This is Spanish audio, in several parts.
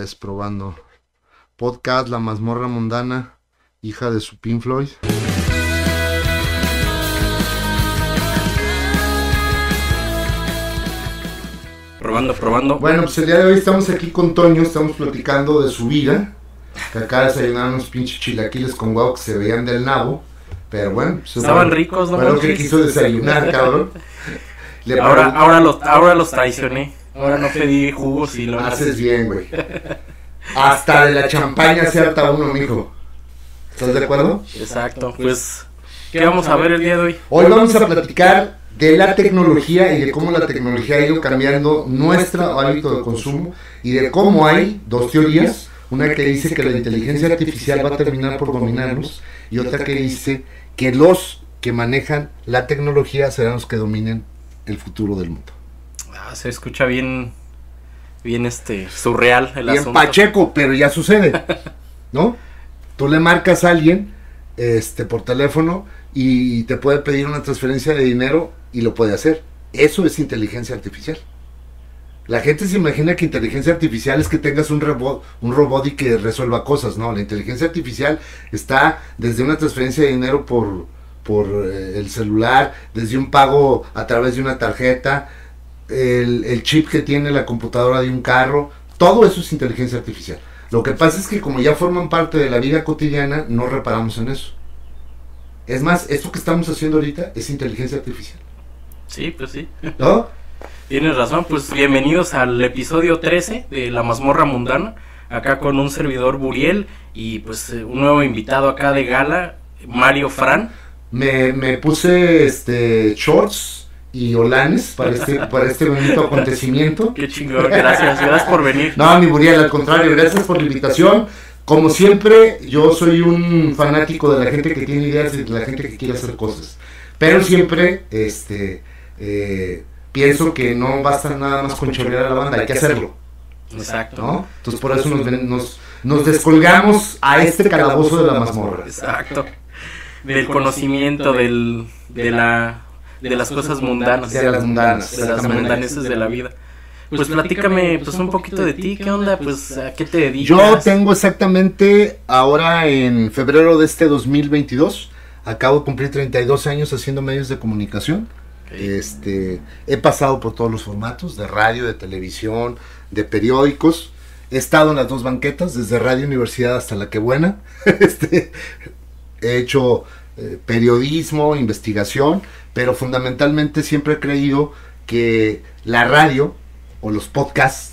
Es probando. Podcast La mazmorra mundana, hija de su Pink Floyd. Probando, probando. Bueno, pues el día de hoy estamos aquí con Toño, estamos platicando de su vida. Que acá desayunaron unos pinches chilaquiles con guau que se veían del nabo. Pero bueno, pues, Estaban bueno, ricos, ¿no? Fue lo que quiso desayunar, cabrón. Le Ahora, ahora, los, ahora los traicioné. Ahora no pedí jugos y lo Haces bien, güey. Hasta de la champaña se harta uno, mijo. ¿Estás de acuerdo? Exacto. Pues, ¿qué vamos a ver el día de hoy? Hoy vamos a platicar de la tecnología y de cómo la tecnología ha ido cambiando nuestro hábito de consumo y de cómo hay dos teorías. Una que dice que la inteligencia artificial va a terminar por dominarnos y otra que dice que los que manejan la tecnología serán los que dominen el futuro del mundo. Se escucha bien, bien este, surreal el Bien asunto. pacheco, pero ya sucede, ¿no? Tú le marcas a alguien este, por teléfono y te puede pedir una transferencia de dinero y lo puede hacer. Eso es inteligencia artificial. La gente se imagina que inteligencia artificial es que tengas un robot, un robot y que resuelva cosas, ¿no? La inteligencia artificial está desde una transferencia de dinero por, por eh, el celular, desde un pago a través de una tarjeta, el, el chip que tiene la computadora de un carro, todo eso es inteligencia artificial. Lo que pasa es que como ya forman parte de la vida cotidiana, no reparamos en eso. Es más, esto que estamos haciendo ahorita es inteligencia artificial. Sí, pues sí. ¿No? Tienes razón. Pues bienvenidos al episodio 13 de La Mazmorra Mundana. Acá con un servidor Buriel y pues eh, un nuevo invitado acá de gala, Mario Fran. Me, me puse este shorts y olanes para este, para este bonito acontecimiento. Qué chingón, gracias, gracias por venir. No, mi Buriel, al contrario, gracias por la invitación. Como siempre, yo soy un fanático de la gente que tiene ideas y de la gente que quiere hacer cosas. Pero siempre, este, eh, pienso que no basta nada más con chorrear a la banda, hay que hacerlo, Exacto. ¿no? Entonces por eso nos, nos, nos descolgamos a este calabozo de la mazmorra. Exacto. Del conocimiento, del, de, la, de las cosas mundanas. De las mundanas, De las mundaneces de la vida. Pues platícame pues un poquito de ti, ¿qué onda? Pues a qué te dedicas. Yo tengo exactamente ahora en febrero de este 2022, acabo de cumplir 32 años haciendo medios de comunicación. Este, he pasado por todos los formatos, de radio, de televisión, de periódicos. He estado en las dos banquetas, desde Radio Universidad hasta La Que Buena. Este, he hecho eh, periodismo, investigación, pero fundamentalmente siempre he creído que la radio o los podcasts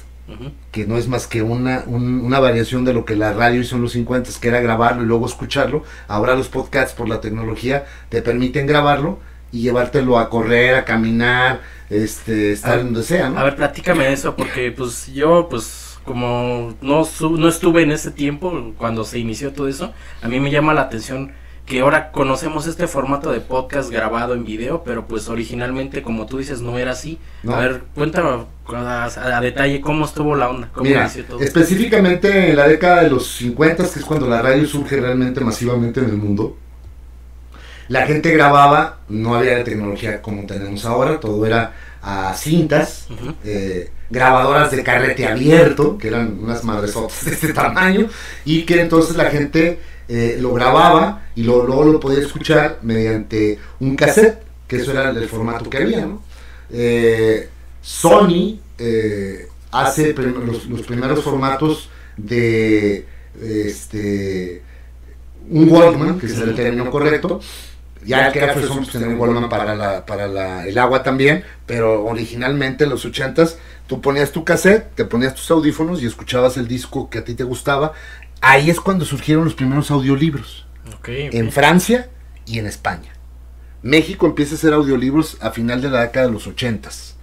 que no es más que una, un- una variación de lo que la radio hizo en los 50, que era grabarlo y luego escucharlo. Ahora los podcasts por la tecnología te permiten grabarlo y llevártelo a correr, a caminar, este, estar A- donde sea, ¿no? A ver, platícame eso, porque pues yo, pues como no, su- no estuve en ese tiempo cuando se inició todo eso, a mí me llama la atención que ahora conocemos este formato de podcast grabado en video, pero pues originalmente, como tú dices, no era así. No. A ver, cuéntame a, a detalle cómo estuvo la onda, cómo Mira, todo. específicamente en la década de los 50, que es cuando la radio surge realmente masivamente en el mundo, la gente grababa, no había la tecnología como tenemos ahora, todo era a cintas, Ujú. eh, grabadoras de carrete abierto, que eran unas madresotas de este tamaño, y que entonces la gente eh, lo grababa y luego lo podía escuchar mediante un cassette, que eso era el formato que había. Eh, Sony eh, hace los, primeros formatos de este un Walkman, que es el término correcto, ya que era pues un para, el agua también, pero originalmente en los 80s tú ponías tu cassette, te ponías tus audífonos y escuchabas el disco que a ti te gustaba. Ahí es cuando surgieron los primeros audiolibros, Ok, ok. en Francia y en España. México empieza a hacer audiolibros a final de la década de los 80s,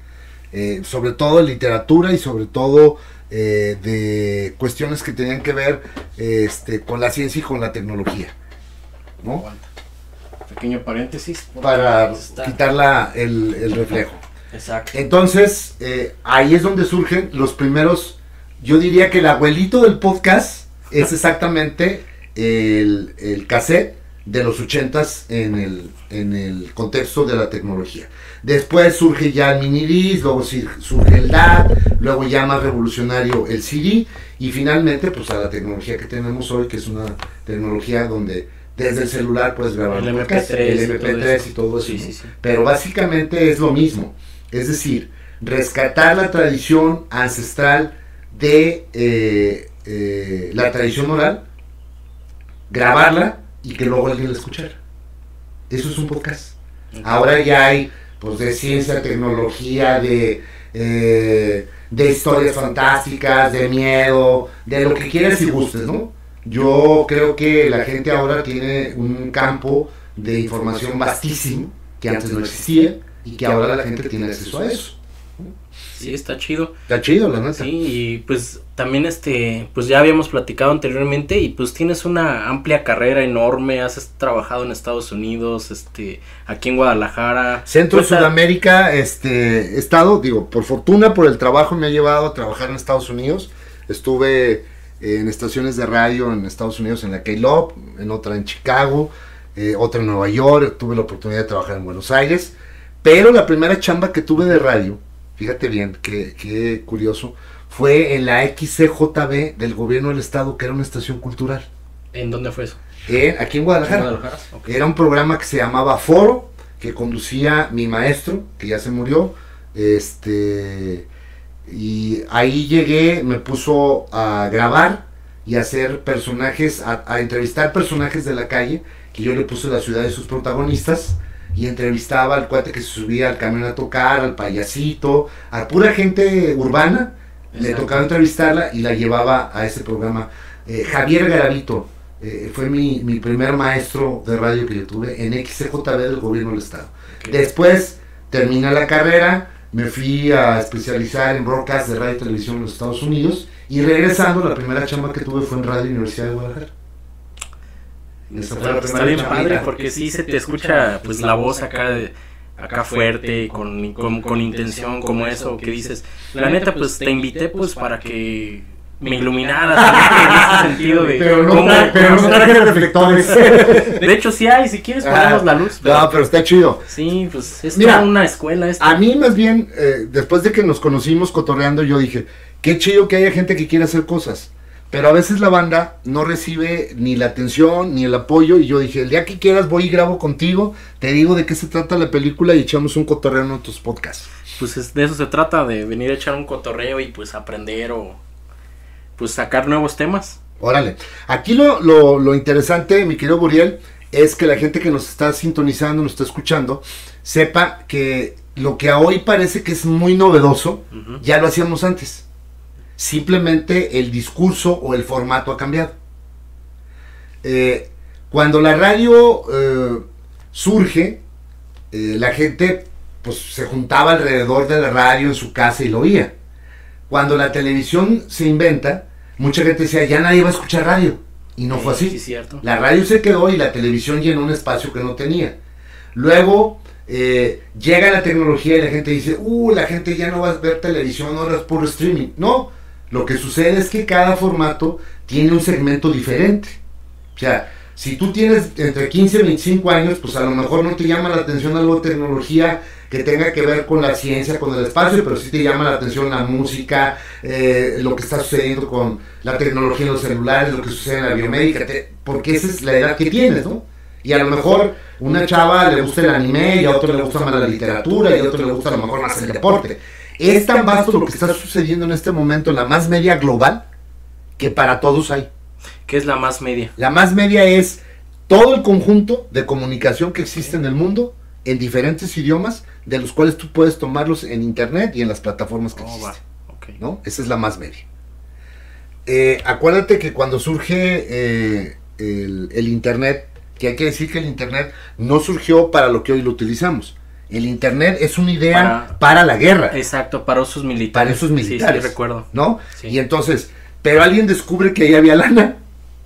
eh, sobre todo de literatura y sobre todo eh, de cuestiones que tenían que ver este, con la ciencia y con la tecnología. ¿no? Pequeño paréntesis. para está- quitar la- el, el reflejo. Exacto. Entonces, eh, ahí es donde surgen los primeros, yo diría que el abuelito del podcast es exactamente el, el cassette de los 80s en el, en el contexto de la tecnología. Después surge ya el mini disc, luego surge el DAT, luego ya más revolucionario el CD y finalmente pues a la tecnología que tenemos hoy, que es una tecnología donde desde el celular puedes grabar El un podcast, MP3 el y todo MP3 eso. y todo eso. Sí, ¿no? sí, sí. Pero básicamente es lo mismo. Es decir, rescatar la tradición ancestral de eh, eh, la tradición oral, grabarla y que luego alguien la escuchara. Eso es un podcast. Ahora ya hay pues de ciencia, tecnología, de, eh, de historias fantásticas, de miedo, de lo que quieras y gustes, ¿no? Yo creo que la gente ahora tiene un campo de información vastísimo que antes no existía y que ahora la gente tiene acceso a eso. Sí, está chido. Está chido, la neta. Sí, y pues también este, pues ya habíamos platicado anteriormente y pues tienes una amplia carrera enorme, has trabajado en Estados Unidos, este, aquí en Guadalajara. Centro Cuenta- Sudamérica, este, he estado, digo, por fortuna, por el trabajo me ha llevado a trabajar en Estados Unidos. Estuve en estaciones de radio en Estados Unidos, en la K-Love, en otra en Chicago, eh, otra en Nueva York, tuve la oportunidad de trabajar en Buenos Aires. Pero la primera chamba que tuve de radio, fíjate bien, qué, qué curioso, fue en la XCJB del gobierno del estado, que era una estación cultural, ¿En dónde fue eso? eh, aquí en ¿En Guadalajara. Guadalajara? Ok. Era un programa que se llamaba Foro, que conducía mi maestro, que ya se murió. Este, y ahí llegué, me puso a grabar y a hacer personajes, a, a entrevistar personajes de la calle, que yo le puse la ciudad de sus protagonistas. Y entrevistaba al cuate que se subía al camión a tocar, al payasito, a pura gente urbana. Le tocaba entrevistarla y la llevaba a ese programa. Eh, Javier Garavito, eh, fue mi, mi primer maestro de radio que yo tuve en XCJB del gobierno del estado. Después terminé la carrera, me fui a especializar en broadcast de radio y televisión en los Estados Unidos y regresando la primera chamba que tuve fue en Radio Universidad de Guadalajara. Está, bien padre porque sí se te escucha pues la voz acá de- acá fuerte con, con, con intención como eso que dices. La neta pues te invité pues para que me iluminaras en ese sentido de Pero no, cómo- tra- pero no traje reflectores. De hecho sí hay, si quieres ponemos la luz. pero- No, pero está chido. Sí, pues es Mira, toda una escuela esto. A mí más bien, eh, después de que nos conocimos cotorreando, yo dije, qué chido que haya gente que quiera hacer cosas. Pero a veces la banda no recibe ni la atención ni el apoyo. Y yo dije, el día que quieras voy y grabo contigo, te digo de qué se trata la película y echamos un cotorreo en otros podcasts. Pues es- de eso se trata, de venir a echar un cotorreo y pues aprender o pues sacar nuevos temas. Órale. Aquí lo, lo, lo interesante, mi querido Buriel, es que la gente que nos está sintonizando, nos está escuchando, sepa que lo que a hoy parece que es muy novedoso, ya lo hacíamos antes. Simplemente el discurso o el formato ha cambiado. Eh, cuando la radio eh, surge, eh, la gente pues, se juntaba alrededor de la radio en su casa y lo oía. Cuando la televisión se inventa, mucha gente decía, ya nadie va a escuchar radio. Y no fue Sí, así. cierto. La radio se quedó y la televisión llenó un espacio que no tenía. Luego eh, llega la tecnología y la gente dice, uh, la gente ya no va a ver televisión, ahora es puro streaming. No, lo que sucede es que cada formato tiene un segmento diferente. O sea, si tú tienes entre 15 y 25 años, pues a lo mejor no te llama la atención algo de tecnología que tenga que ver con la ciencia, con el espacio, pero sí te llama la atención la música, eh, lo que está sucediendo con la tecnología en los celulares, lo que sucede en la biomédica, te- porque esa es la edad que tienes, ¿no? Y a lo mejor una chava le gusta el anime y a otro le gusta más la literatura y a otro le gusta a lo mejor más el deporte. Es tan vasto lo que está sucediendo en este momento en la más media global que para todos hay. ¿Qué es la más media? La más media es todo el conjunto de comunicación que existe en el mundo en diferentes idiomas, de los cuales tú puedes tomarlos en internet y en las plataformas que Oh, existen. Ok. ¿no? Esa es la más media. Eh, acuérdate que cuando surge eh, el, el internet, que hay que decir que el internet no surgió para lo que hoy lo utilizamos. El internet es una idea para, Para- la guerra, Exacto, para usos militares. para esos Sí, militares. Sí, recuerdo. ¿no? Sí. Y entonces, pero alguien descubre que ahí había lana,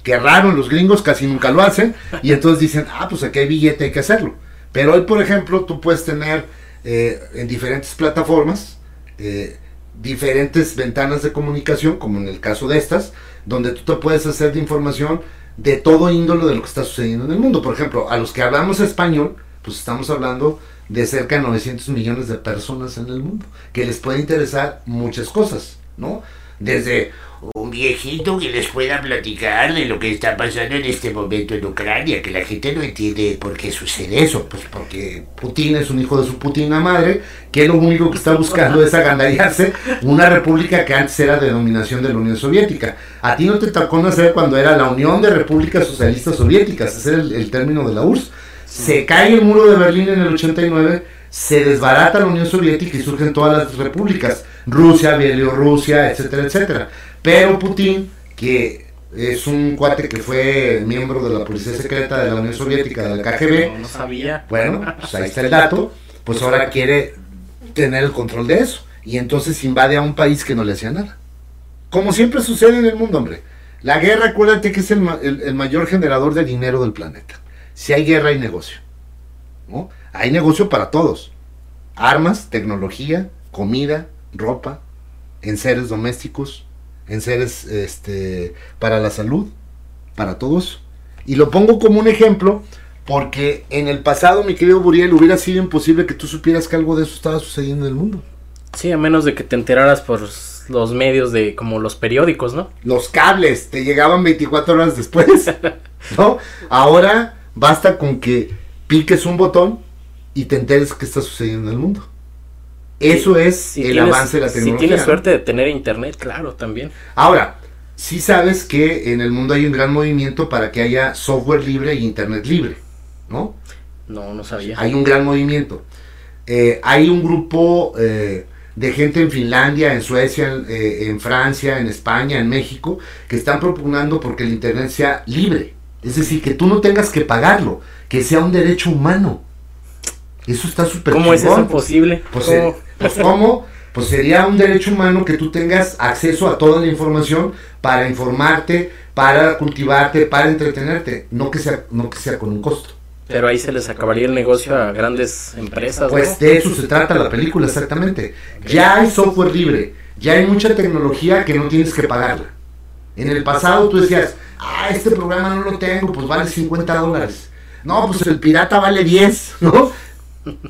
que raro, los gringos casi nunca lo hacen, y entonces dicen, ah, pues aquí hay billete, hay que hacerlo. Pero hoy, por ejemplo, tú puedes tener eh, en diferentes plataformas, eh, diferentes ventanas de comunicación, como en el caso de estas, donde tú te puedes hacer de información de todo índole de lo que está sucediendo en el mundo. Por ejemplo, a los que hablamos español, pues estamos hablando de cerca de 900 millones de personas en el mundo, que les puede interesar muchas cosas, ¿no? Desde un viejito que les pueda platicar de lo que está pasando en este momento en Ucrania, que la gente no entiende por qué sucede eso, pues porque Putin es un hijo de su putina madre, que lo único que está buscando es agandallarse una república que antes era de dominación de la Unión Soviética. A ti no te tocó nacer cuando era la Unión de Repúblicas Socialistas Soviéticas, ese es el, el término de la URSS. Se cae el muro de Berlín en el 89, se desbarata la Unión Soviética y surgen todas las repúblicas, Rusia, Bielorrusia, etcétera, etcétera. Pero Putin, que es un cuate que fue miembro de la policía secreta de la Unión Soviética, del KGB, No, no sabía. bueno, pues ahí está el dato, pues ahora quiere tener el control de eso. Y entonces invade a un país que no le hacía nada. Como siempre sucede en el mundo, hombre. La guerra, acuérdate que es el, ma- el- el mayor generador de dinero del planeta. Si hay guerra, hay negocio. ¿no? Hay negocio para todos. Armas, tecnología, comida, ropa, en seres domésticos, en seres este, para la salud, para todos. Y lo pongo como un ejemplo porque en el pasado, mi querido Buriel, hubiera sido imposible que tú supieras que algo de eso estaba sucediendo en el mundo. Sí, a menos de que te enteraras por los medios de como los periódicos, ¿no? Los cables te llegaban 24 horas después, ¿no? Ahora basta con que piques un botón y te enteres qué está sucediendo en el mundo. Eso es Si el tienes- avance de la tecnología. Si tienes ¿no? suerte de tener internet, claro, también. Ahora, sí sabes que en el mundo hay un gran movimiento para que haya software libre y internet libre, ¿no? No, no sabía. Hay un gran movimiento. Eh, hay un grupo eh, de gente en Finlandia, en Suecia, en, eh, en Francia, en España, en México, que están propugnando porque el Internet sea libre. Es decir, que tú no tengas que pagarlo, que sea un derecho humano. Eso está súper ¿Cómo es eso posible? Pues, ¿Cómo? eh, pues, ¿cómo? Pues sería un derecho humano que tú tengas acceso a toda la información para informarte, para cultivarte, para entretenerte, no que sea, no que sea con un costo. Pero ahí se les acabaría el negocio a grandes empresas, Pues ¿no? de eso se trata la película, exactamente. Ya hay software libre, ya hay mucha tecnología que no tienes que pagarla. En el pasado tú decías, ah, este programa no lo tengo, pues vale 50 dólares. No, pues el pirata vale 10, ¿no?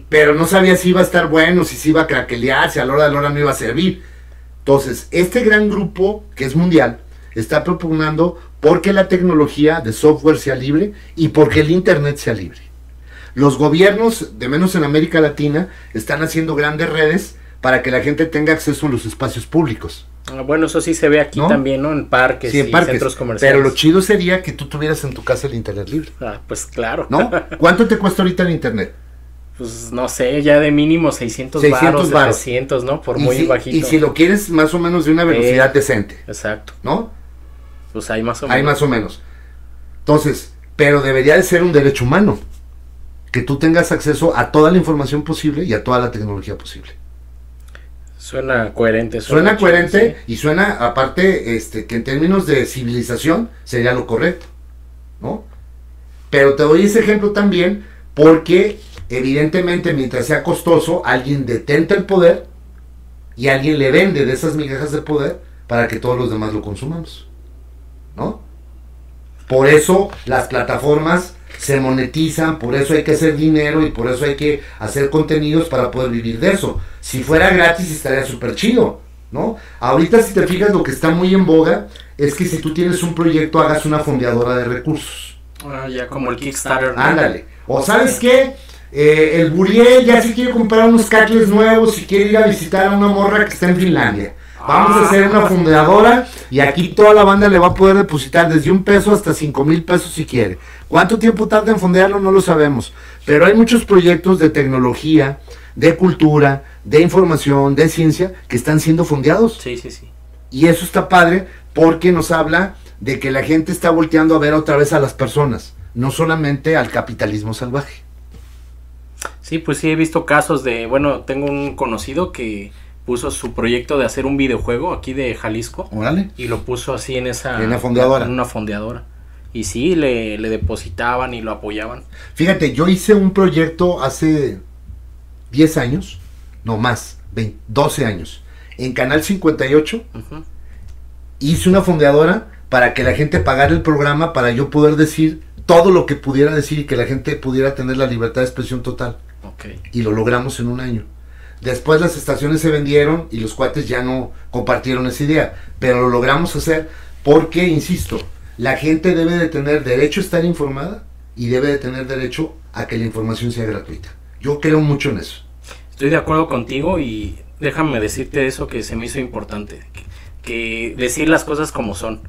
Pero no sabía si iba a estar bueno, si se iba a craquelear, si a la hora de la hora no iba a servir. Entonces, este gran grupo, que es mundial, está propugnando porque la tecnología de software sea libre y porque el Internet sea libre. Los gobiernos, de menos en América Latina, están haciendo grandes redes para que la gente tenga acceso a los espacios públicos. Ah, Bueno, eso sí se ve aquí ¿No? también, ¿no? En parques Sí, en y parques. centros comerciales. Pero lo chido sería que tú tuvieras en tu casa el Internet libre. Ah, pues claro. ¿No? ¿Cuánto te cuesta ahorita el Internet? Pues no sé, ya de mínimo 600, 600 varos, varos. 700, ¿no? Por muy si, bajito. y si lo quieres más o menos de una velocidad Eh. decente, Exacto. ¿no? Pues hay más o menos. Hay más o menos. Entonces, pero debería de ser un derecho humano. Que tú tengas acceso a toda la información posible y a toda la tecnología posible. Suena coherente. Suena coherente sí. y suena, aparte, este, que en términos de civilización sería lo correcto, ¿no? Pero te doy ese ejemplo también porque, evidentemente, mientras sea costoso, alguien detenta el poder y alguien le vende de esas migajas de poder para que todos los demás lo consumamos, ¿no? Por eso las plataformas se monetizan, por eso hay que hacer dinero y por eso hay que hacer contenidos para poder vivir de eso. Si fuera gratis estaría súper chido, ¿no? Ahorita si te fijas lo que está muy en boga es que si tú tienes un proyecto hagas una fondeadora de recursos. Ah, ya como el Kickstarter. ¿no? Ándale. O sabes qué, Eh, el Buriel ya se quiere comprar unos cacles nuevos y quiere ir a visitar a una morra que está en Finlandia. Vamos a hacer una fundadora y aquí toda la banda le va a poder depositar desde un peso hasta cinco mil pesos si quiere. ¿Cuánto tiempo tarda en fondearlo? No lo sabemos. Pero hay muchos proyectos de tecnología, de cultura, de información, de ciencia que están siendo fondeados. Sí, sí, sí. Y eso está padre porque nos habla de que la gente está volteando a ver otra vez a las personas, no solamente al capitalismo salvaje. Sí, pues sí he visto casos de, bueno, tengo un conocido que puso su proyecto de hacer un videojuego aquí de Jalisco Órale. y lo puso así en esa En una fondeadora. en una fondeadora. Y sí, le, le depositaban y lo apoyaban. Fíjate, yo hice un proyecto hace 10 años, no más, 20 12 años, en Canal 58 Ujú. hice una fondeadora para que la gente pagara el programa para yo poder decir todo lo que pudiera decir y que la gente pudiera tener la libertad de expresión total. Ok. Y lo logramos en un año. Después las estaciones se vendieron y los cuates ya no compartieron esa idea. Pero lo logramos hacer porque, insisto, la gente debe de tener derecho a estar informada y debe de tener derecho a que la información sea gratuita. Yo creo mucho en eso. Estoy de acuerdo contigo y déjame decirte eso que se me hizo importante. Que, decir las cosas como son.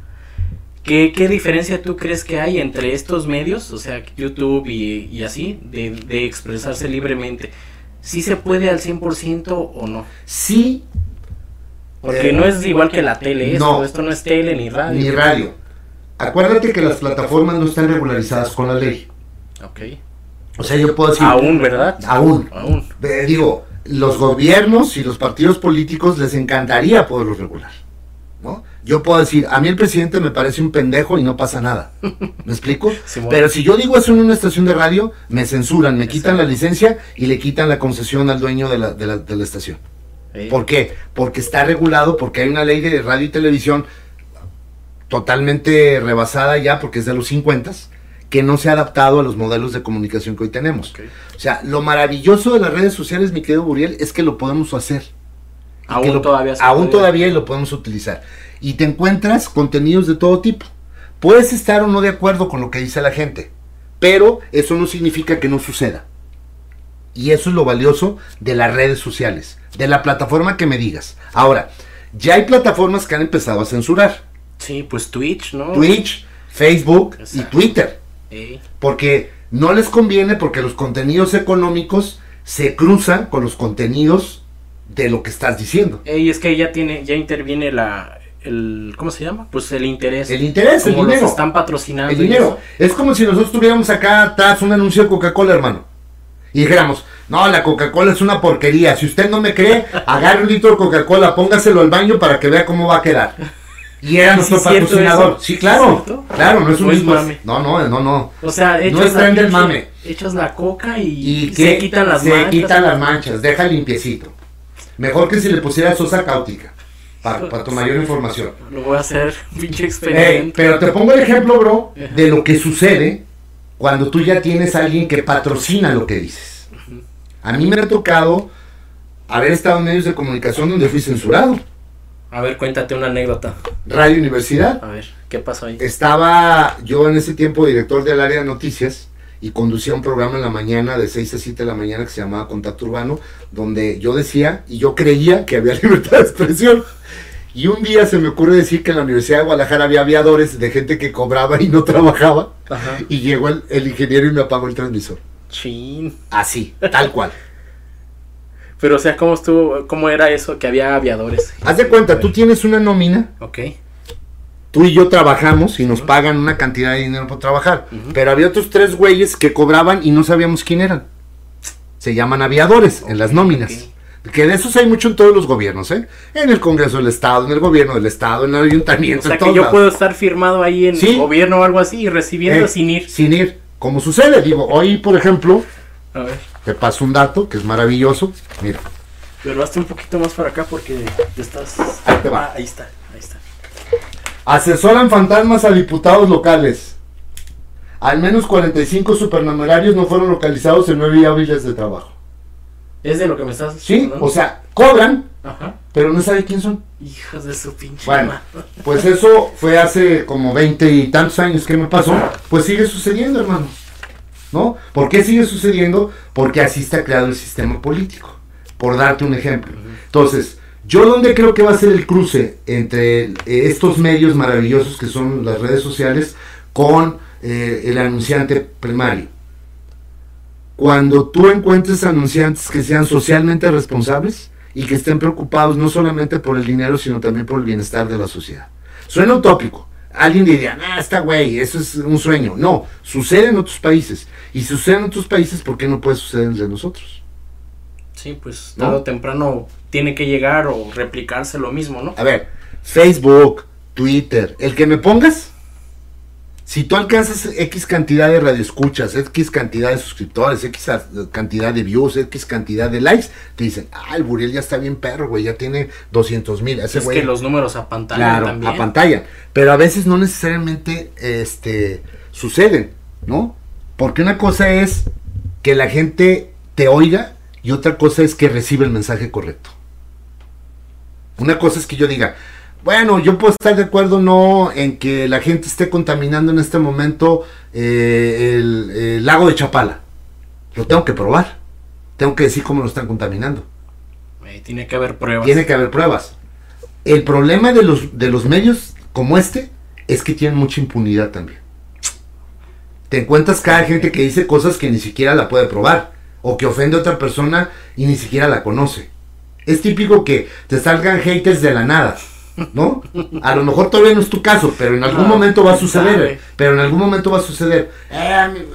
¿Qué, ¿Qué diferencia tú crees que hay entre estos medios, o sea, YouTube y, así, de expresarse libremente? ¿Sí se puede al 100% o no? Sí, Porque Eh, no es igual que la tele, esto, no. esto no es tele ni radio. ni radio. Acuérdate que las plataformas no están regularizadas con la ley. Ok. O sea, yo puedo decir... Aún, ¿verdad? Aún. Aún. Eh, digo, los gobiernos y los partidos políticos les encantaría poderlo regular. Yo puedo decir, a mí el presidente me parece un pendejo y no pasa nada. ¿Me explico? Pero si yo digo eso en una estación de radio, me censuran, me quitan la licencia y le quitan la concesión al dueño de la, de la, de la estación. ¿Por qué? Porque está regulado, porque hay una ley de radio y televisión totalmente rebasada ya, porque es de los 50, que no se ha adaptado a los modelos de comunicación que hoy tenemos. O sea, lo maravilloso de las redes sociales, mi querido Buriel, es que lo podemos hacer. Aún lo- todavía Aún todavía y lo podemos utilizar. Y te encuentras contenidos de todo tipo. Puedes estar o no de acuerdo con lo que dice la gente, pero eso no significa que no suceda. Y eso es lo valioso de las redes sociales, de la plataforma que me digas. Ahora, ya hay plataformas que han empezado a censurar. Sí, pues Twitch, ¿no? Twitch, Facebook y. Twitter. Porque no les conviene porque los contenidos económicos se cruzan con los contenidos de lo que estás diciendo. y es que ya tiene, ya interviene la, el, ¿cómo se llama? Pues el interés. El interés, el Como los dinero. están patrocinando. El dinero. Es como si nosotros tuviéramos acá atrás un anuncio de Coca-Cola, hermano. Y dijéramos, no, la Coca-Cola es una porquería. Si usted no me cree, agarre un litro de Coca-Cola, póngaselo al baño para que vea cómo va a quedar. Y era ¿Sí nuestro patrocinador. Sí, ¿Sí claro. Claro, no es un ¿O es mismo- mame? No, no, no, no. O sea, echas No es la pinche- mame. Echas la coca y, Y se quitan las se manchas. quitan las manchas, deja limpiecito. Mejor que si le pusiera sosa cáutica. Para tu mayor información. Lo voy a hacer, pinche experimento. pero te pongo el ejemplo, bro, de lo que sucede cuando tú ya tienes a alguien que patrocina lo que dices. A mí me ha tocado haber estado en medios de comunicación donde fui censurado. A ver, cuéntate una anécdota. Radio Universidad. A ver, ¿qué pasó ahí? Estaba yo en ese tiempo director del área de noticias y conducía un programa en la mañana de 6 a 7 de la mañana que se llamaba Contacto Urbano, donde yo decía y yo creía que había libertad de expresión. Y un día se me ocurre decir que en la Universidad de Guadalajara había aviadores de gente que cobraba y no trabajaba. Ajá. Y llegó el, el ingeniero y me apagó el transmisor. Chin. Así, tal cual. Pero, o sea, ¿cómo estuvo, cómo era eso que había aviadores? Haz de cuenta, tú tienes una nómina, Ok. Tú y yo trabajamos y nos pagan una cantidad de dinero por trabajar. Pero había otros tres güeyes que cobraban y no sabíamos quién eran. Se llaman aviadores en las nóminas. Que de esos hay mucho en todos los gobiernos, ¿eh? En el Congreso del Estado, en el gobierno del Estado, en el O ayuntamiento, sea, en que yo lados. puedo estar firmado ahí en Sí. el gobierno o algo así y recibiendo Eh, sin ir. Sin ir. Como sucede, digo, hoy, por ejemplo, A ver. te paso un dato que es maravilloso. Mira, Pero hazte un poquito más para acá porque te estás. Ahí te va. Ah, ahí está. Asesoran fantasmas a diputados locales. Al menos 45 supernumerarios no fueron localizados en nueve hábiles de trabajo. Es de lo que me estás Sí, hablando? o sea, cobran, Ajá. pero no sabe quién son. Hijas de su pinche Bueno, madre. pues eso fue hace como 20 y tantos años que me pasó. Pues sigue sucediendo, hermano. ¿No? ¿Por qué sigue sucediendo? Porque así está creado el sistema político. Por darte un ejemplo. Entonces, yo donde creo que va a ser el cruce entre eh, estos medios maravillosos que son las redes sociales con eh, el anunciante primario. Cuando tú encuentres anunciantes que sean socialmente responsables y que estén preocupados no solamente por el dinero, sino también por el bienestar de la sociedad. Suena utópico. Alguien diría, ah, está güey, eso es un sueño. No, sucede en otros países. Y si sucede en otros países, ¿por qué no puede suceder entre nosotros? Sí, pues ¿No? tarde o temprano tiene que llegar o replicarse lo mismo, ¿no? A ver, Facebook, Twitter, el que me pongas, Si tú alcanzas X cantidad de radioescuchas, X cantidad de suscriptores, X cantidad de views, X cantidad de likes, te dicen, ah, el Buriel ya está bien perro, güey, ya tiene 200 mil. Es güey que los números a pantalla Claro, también. a pantalla. Pero a veces no necesariamente este, suceden, ¿no? Porque una cosa es que la gente te oiga y otra cosa es que recibe el mensaje correcto. Una cosa es que yo diga, bueno, yo puedo estar de acuerdo no en que la gente esté contaminando en este momento eh, el, el lago de Chapala. Lo tengo que probar. Tengo que decir cómo lo están contaminando. Eh, tiene que haber pruebas. Tiene que haber pruebas. El problema de los, de los medios como este es que tienen mucha impunidad también. Te encuentras cada gente que dice cosas que ni siquiera la puede probar. O que ofende a otra persona y ni siquiera la conoce. Es típico que te salgan haters de la nada. ¿No? A lo mejor todavía no es tu caso, pero en algún Ah, momento va a suceder. sabe. Pero en algún momento va a suceder. "Eh,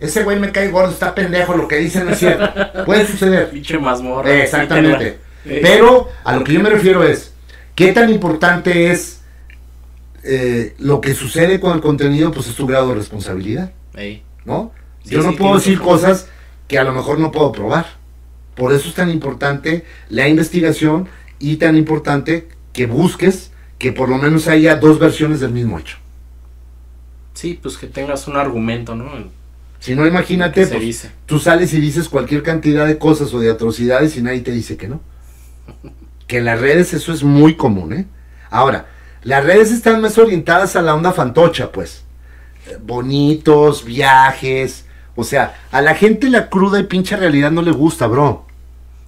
ese güey me cae gordo, está pendejo, lo que dice no es cierto. Puede suceder. Pinche mazmorra. Eh, Exactamente. Eh, Pero a lo que yo me refiero es, ¿qué tan importante es eh, lo que sucede con el contenido? Pues es tu grado de responsabilidad. ¿no? Sí, yo no sí, puedo decir cosas que a lo mejor no puedo probar. Por eso es tan importante la investigación y tan importante que busques que por lo menos haya dos versiones del mismo hecho. Sí, pues que tengas un argumento, ¿no? Si no, imagínate, pues, dice. tú sales y dices cualquier cantidad de cosas o de atrocidades y nadie te dice que no. Que en las redes eso es muy común, ¿eh? Ahora, las redes están más orientadas a la onda fantocha, pues. Eh, Bonitos, viajes. O sea, a la gente la cruda y pinche realidad no le gusta, bro.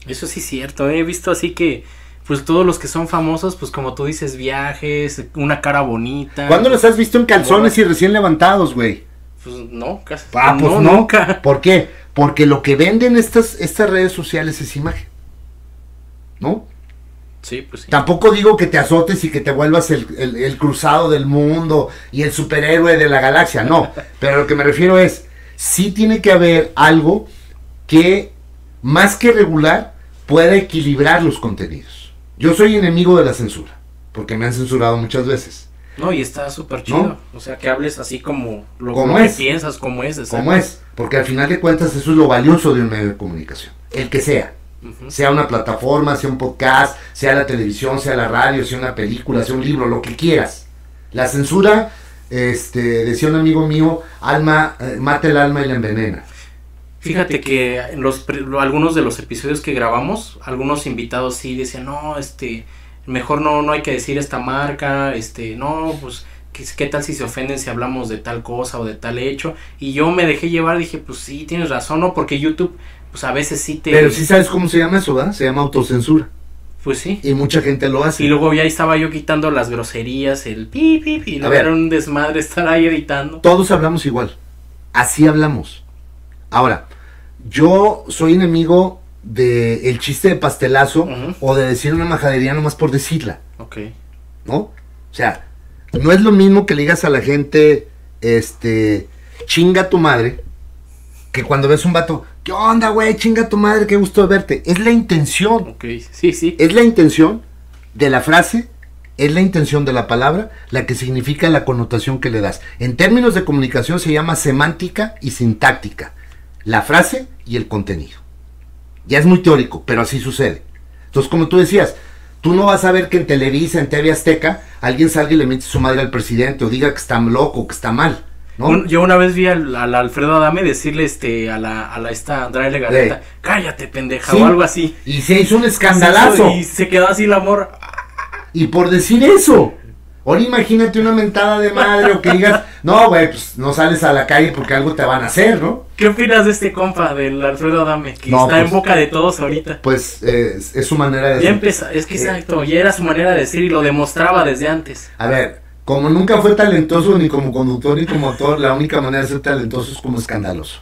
Eso sí es cierto, ¿eh? he visto así que, pues todos los que son famosos, pues como tú dices, viajes, una cara bonita. ¿Cuándo los has visto en calzones y recién levantados, güey? Pues no, casi. Ah, pues no, no. nunca. ¿Por qué? Porque lo que venden estas, estas redes sociales es imagen. ¿No? Sí, pues sí. Tampoco digo que te azotes y que te vuelvas el, el- el cruzado del mundo y el superhéroe de la galaxia, no. Pero lo que me refiero es, sí tiene que haber algo que, más que regular, pueda equilibrar los contenidos. Yo soy enemigo de la censura, porque me han censurado muchas veces. No, y está súper chido. O sea, que hables así como lo, Como lo es. que piensas, como es. ¿Cómo es? Porque al final de cuentas eso es lo valioso de un medio de comunicación, el que sea. Sea una plataforma, sea un podcast, sea la televisión, sea la radio, sea una película, sea un libro, lo que quieras. La censura, este, decía un amigo mío, alma, eh, mata el alma y la envenena. Fíjate que en los, algunos de los episodios que grabamos, algunos invitados sí decían, no, este, mejor no, no hay que decir esta marca, este, no, pues, ¿qué, qué tal si se ofenden si hablamos de tal cosa o de tal hecho? Y yo me dejé llevar, dije, pues sí, tienes razón, ¿no? Porque YouTube, pues a veces sí te... Pero sí sabes cómo se llama eso, ¿verdad? Se llama autocensura. Pues sí. Y mucha gente lo hace. Y luego ya estaba yo quitando las groserías, el pi, pi, pi, y luego ver. era un desmadre estar ahí editando. Todos hablamos igual. Así hablamos. Ahora, yo soy enemigo de el chiste de pastelazo o de decir una majadería nomás por decirla. Ok. ¿no? O sea, no es lo mismo que le digas a la gente, este, chinga tu madre, que cuando ves un vato, ¿qué onda, güey? Chinga tu madre, qué gusto de verte. Es la intención, Ok, sí, sí. es la intención de la frase, es la intención de la palabra, la que significa la connotación que le das. En términos de comunicación se llama semántica y sintáctica, la frase y el contenido. Ya es muy teórico, pero así sucede. Entonces, como tú decías, tú no vas a ver que en Televisa, en TV Azteca, alguien salga y le miente su madre al presidente o diga que está loco, que está mal. ¿no? Yo una vez vi al, al Alfredo Adame decirle este a la, a la esta Andrade Legarreta, Sí. cállate pendeja Sí. o algo así. Y se hizo un escandalazo. Y se quedó así la morra. Y por decir eso. Ahora imagínate una mentada de madre o que digas, no, güey, pues no sales a la calle porque algo te van a hacer, ¿no? ¿Qué opinas de este compa del Alfredo Adame? Que No, está en pues- boca de todos ahorita. Pues eh, es, es su manera de Ya ser. empezó, es que Eh, exacto, ya era su manera de decir y lo demostraba desde antes. A ver, como nunca fue talentoso ni como conductor ni como actor, la única manera de ser talentoso es como escandaloso.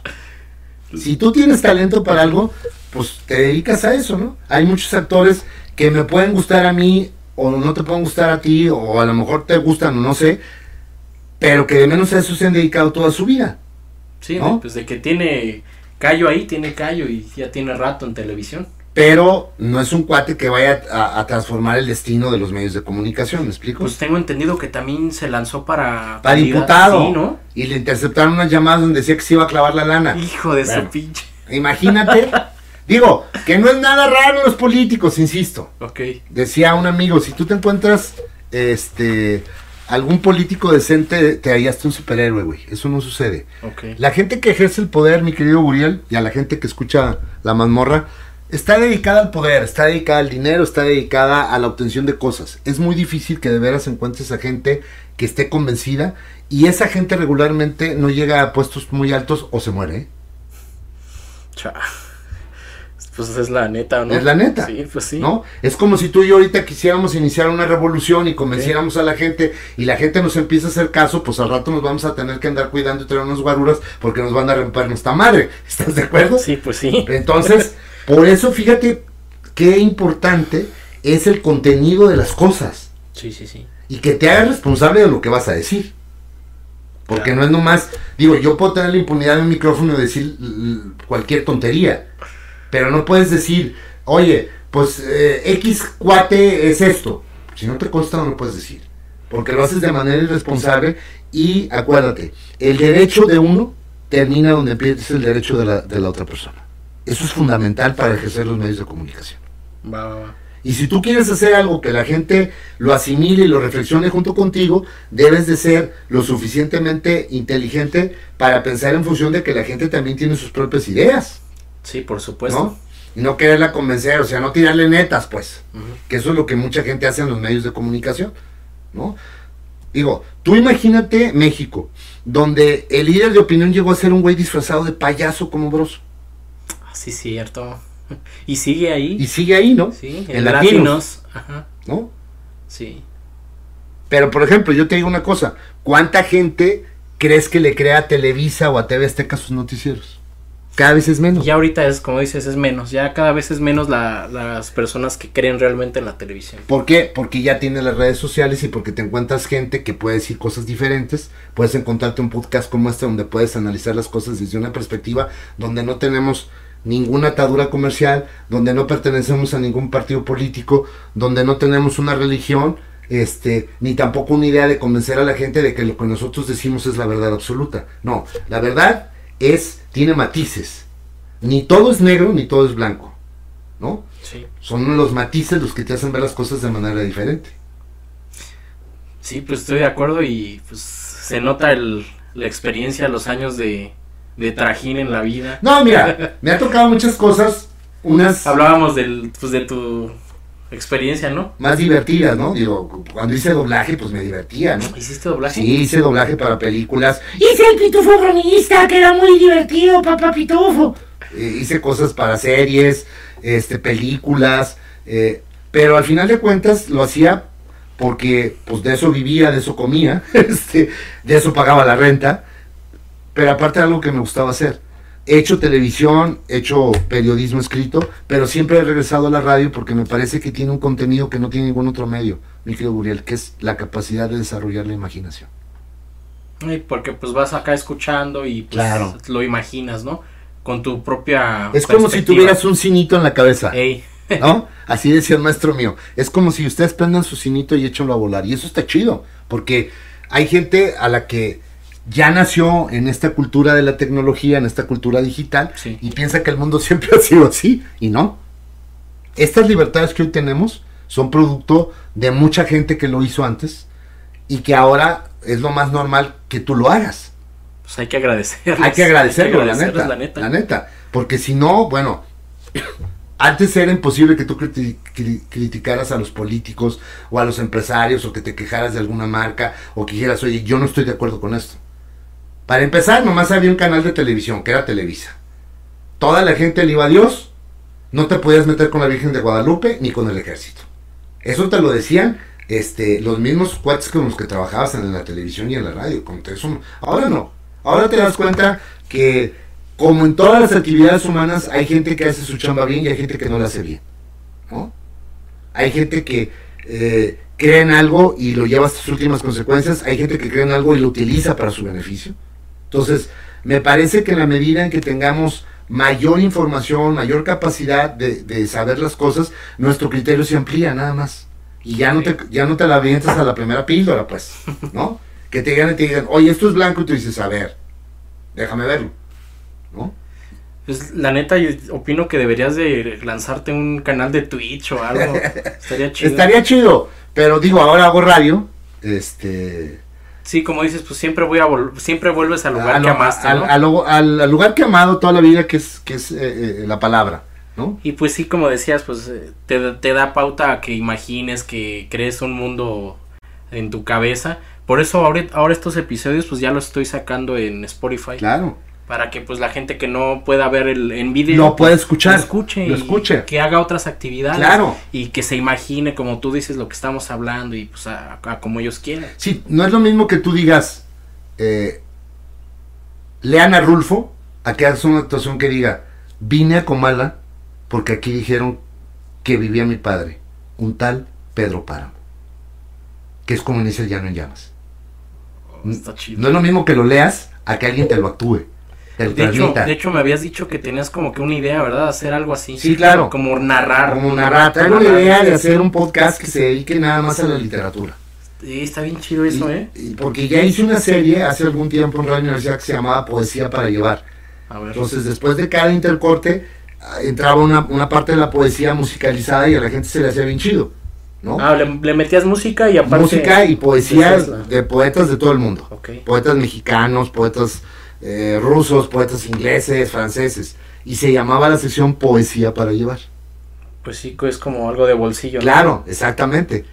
Si tú tienes talento para algo, pues te dedicas a eso, ¿no? Hay muchos actores que me pueden gustar a mí o no te pueden gustar a ti o a lo mejor te gustan o no sé, pero que de menos a eso se han dedicado toda su vida. Sí, ¿No? pues de que tiene callo ahí, tiene callo y ya tiene rato en televisión. pero no es un cuate que vaya a, a transformar el destino de los medios de comunicación, ¿me explico? Pues tengo entendido que también se lanzó para... Para diputado. Sí, ¿no? Y le interceptaron unas llamadas donde decía que se iba a clavar la lana. Hijo de Bueno. su pinche. Imagínate. Digo, que no es nada raro los políticos, insisto. Ok. Decía un amigo, si tú te encuentras este algún político decente, te hallaste un superhéroe, güey. Eso no sucede. Ok. La gente que ejerce el poder, mi querido Guriel, y a la gente que escucha la mazmorra, está dedicada al poder, está dedicada al dinero, está dedicada a la obtención de cosas. Es muy difícil que de veras encuentres a gente que esté convencida y esa gente regularmente no llega a puestos muy altos o se muere. ¿eh? Pues es la neta, ¿no? Es la neta. Sí, pues sí. ¿no? Es como si tú y yo ahorita quisiéramos iniciar una revolución y convenciéramos a la gente y la gente nos empieza a hacer caso, pues al rato nos vamos a tener que andar cuidando y traer unas guaruras porque nos van a romper nuestra madre. ¿Estás de acuerdo? Sí, pues sí. Entonces, por eso fíjate qué importante es el contenido de las cosas Sí, sí, sí. y que te hagas responsable de lo que vas a decir. Porque Claro. no es nomás, digo, yo puedo tener la impunidad en el micrófono y decir cualquier tontería, pero no puedes decir, oye, pues eh, X cuate es esto. Si no te consta, no lo puedes decir. Porque lo haces de manera irresponsable y acuérdate, el derecho de uno termina donde empieza el derecho de la, de la otra persona. Eso es fundamental para ejercer los medios de comunicación. Va, va, va. Y si tú quieres hacer algo que la gente lo asimile y lo reflexione junto contigo, debes de ser lo suficientemente inteligente para pensar en función de que la gente también tiene sus propias ideas, Sí, por supuesto. ¿no? Y no quererla convencer, o sea, no tirarle netas, pues. Que eso es lo que mucha gente hace en los medios de comunicación, ¿no? Digo, tú imagínate México, donde el líder de opinión llegó a ser un güey disfrazado de payaso como broso. Ah, Sí, cierto. Y sigue ahí. Y sigue ahí, ¿no? Sí, en en Latinos. Latinos. Ajá. ¿No? Sí. Pero, por ejemplo, yo te digo una cosa. ¿Cuánta gente crees que le crea a Televisa o a TV Azteca sus noticieros? Cada vez es menos. Ya ahorita es, como dices, es menos. Ya cada vez es menos la- las personas que creen realmente en la televisión. ¿Por qué? Porque ya tienes las redes sociales y porque te encuentras gente que puede decir cosas diferentes. Puedes encontrarte un podcast como este donde puedes analizar las cosas desde una perspectiva donde no tenemos ninguna atadura comercial, donde no pertenecemos a ningún partido político, donde no tenemos una religión, este, ni tampoco una idea de convencer a la gente de que lo que nosotros decimos es la verdad absoluta. No, la verdad es, tiene matices. Ni todo es negro, ni todo es blanco. ¿No? Sí. Son los matices los que te hacen ver las cosas de manera diferente. Sí, pues estoy de acuerdo y pues se nota el, la experiencia, los años de, de trajín en la vida. No, mira, me ha tocado muchas cosas, unas Hablábamos del, pues de tu experiencia, ¿no? más divertidas, ¿no? Digo, cuando hice doblaje, pues me divertía, ¿no? ¿Hiciste doblaje? Sí, hice doblaje para películas. Hice el pitufo bromista, que era muy divertido, papá pitufo. eh, hice cosas para series, este, películas, eh, pero al final de cuentas lo hacía porque pues de eso vivía, de eso comía, este, de eso pagaba la renta, pero aparte era algo que me gustaba hacer. He hecho televisión, he hecho periodismo escrito, pero siempre he regresado a la radio porque me parece que tiene un contenido que no tiene ningún otro medio, mi querido Guriel, que es la capacidad de desarrollar la imaginación. Ay, Porque pues vas acá escuchando y pues, Claro. lo imaginas, ¿no? Con tu propia. Es como si tuvieras un cinito en la cabeza. Ey, ¿no? Así decía el maestro mío. Es como si ustedes prendan su cinito y échenlo a volar. Y eso está chido, porque hay gente a la que ya nació en esta cultura de la tecnología, en esta cultura digital, Sí. y piensa que el mundo siempre ha sido así, y no. Estas libertades que hoy tenemos son producto de mucha gente que lo hizo antes y que ahora es lo más normal que tú lo hagas. pues hay que agradecerles. Hay que agradecerlo, la, neta, la neta. la neta. Porque si no, bueno, antes era imposible que tú criti- cri- criticaras a los políticos o a los empresarios o que te quejaras de alguna marca o que dijeras, oye, yo no estoy de acuerdo con esto. Para empezar, nomás había un canal de televisión que era Televisa. Toda la gente le iba a Dios, no te podías meter con la Virgen de Guadalupe ni con el ejército. Eso te lo decían este, los mismos cuates con los que trabajabas en la televisión y en la radio. Con eso. Ahora no. Ahora te das cuenta que, como en todas las actividades humanas, hay gente que hace su chamba bien y hay gente que no la hace bien. ¿no? Hay gente que eh, cree en algo y lo lleva hasta sus últimas consecuencias. Hay gente que cree en algo y lo utiliza para su beneficio. Entonces, me parece que en la medida en que tengamos mayor información, mayor capacidad de, de saber las cosas, nuestro criterio se amplía nada más. Y ya no te, ya no te la avientas a la primera píldora, pues, ¿no? que te digan y te digan, oye, esto es blanco, y tú dices, a ver, déjame verlo, ¿no? Pues, la neta, yo opino que deberías de lanzarte un canal de Twitch o algo. Estaría chido. Estaría chido, pero digo, ahora hago radio, este... Sí, como dices, pues siempre voy a siempre vuelves al lugar a lo- que amaste, al, ¿no? al lugar- al- al lugar que he amado toda la vida, que es, que es eh, eh, la palabra, ¿no? Y pues sí, como decías, pues eh, te, te da pauta a que imagines, que crees un mundo en tu cabeza. Por eso ahora, ahora estos episodios pues ya los estoy sacando en Spotify. Claro. Para que pues la gente que no pueda ver el, en video Lo puede pues, escuchar, lo escuche, lo y escuche. que haga otras actividades Claro. y que se imagine como tú dices lo que estamos hablando y pues a, a como ellos quieran. Sí, no es lo mismo que tú digas, eh, lean a Rulfo, a que hagas una actuación que diga, vine a Comala porque aquí dijeron que vivía mi padre, un tal Pedro Páramo, que es como inicia el llano en llamas. Está chido. No es lo mismo que lo leas a que alguien te lo actúe, te lo De hecho, de hecho, me habías dicho que tenías como que una idea, ¿verdad? Hacer algo así. Sí, claro. Como narrar. Como narrar, traigo la idea de hacer un podcast que se dedique nada más a la literatura. Sí, está bien chido eso, Y- ¿eh? y porque ya hice una serie hace algún tiempo en Radio Universidad que se llamaba Poesía para Llevar. A ver. Entonces, después de cada intercorte, ah, entraba una, una parte de la poesía musicalizada y a la gente se le hacía bien chido, ¿no? Ah, le, le metías música y aparte. Música y poesía de poetas de todo el mundo. Poetas mexicanos, poetas eh, rusos, poetas ingleses, franceses. Y se llamaba la sección Poesía para Llevar. Pues sí, es como algo de bolsillo. ¿no? Claro, exactamente.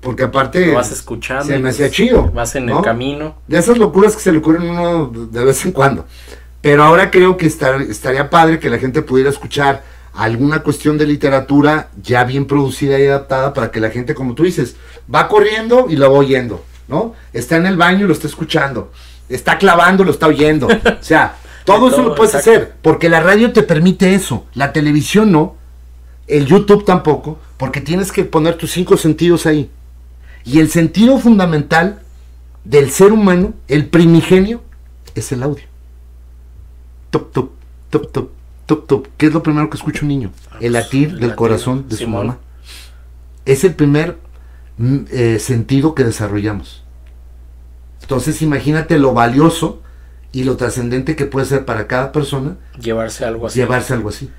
Porque aparte, Lo vas escuchando. se me pues, hacía chido, Vas en ¿no? el camino. de esas locuras que se le ocurren a uno de vez en cuando. Pero ahora creo que estar- estaría padre que la gente pudiera escuchar alguna cuestión de literatura ya bien producida y adaptada para que la gente, como tú dices, va corriendo y lo va oyendo, ¿no? Está en el baño y lo está escuchando. Está clavando, lo está oyendo. O sea, todo eso todo, lo puedes exacto. hacer, porque la radio te permite eso, la televisión no, el YouTube tampoco, porque tienes que poner tus cinco sentidos ahí. Y el sentido fundamental del ser humano, el primigenio, es el audio. Top, top, top, top, top, top. ¿Qué es lo primero que escucha un niño? El latir El del corazón de su mamá. Es el primer mm, eh, sentido que desarrollamos. Entonces imagínate lo valioso y lo trascendente que puede ser para cada persona Llevarse algo así. llevarse algo así.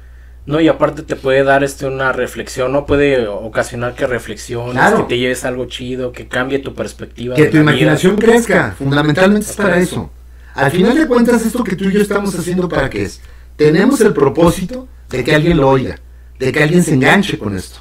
No, y aparte te puede dar este una reflexión, ¿no? Puede ocasionar que reflexiones, Claro. que te lleves algo chido, que cambie tu perspectiva. Que de tu la vida. imaginación crezca, fundamentalmente es para para eso. Al final de cuentas, esto que tú y yo estamos haciendo, ¿para qué es? Tenemos el propósito de que alguien lo oiga, de que alguien se enganche con esto,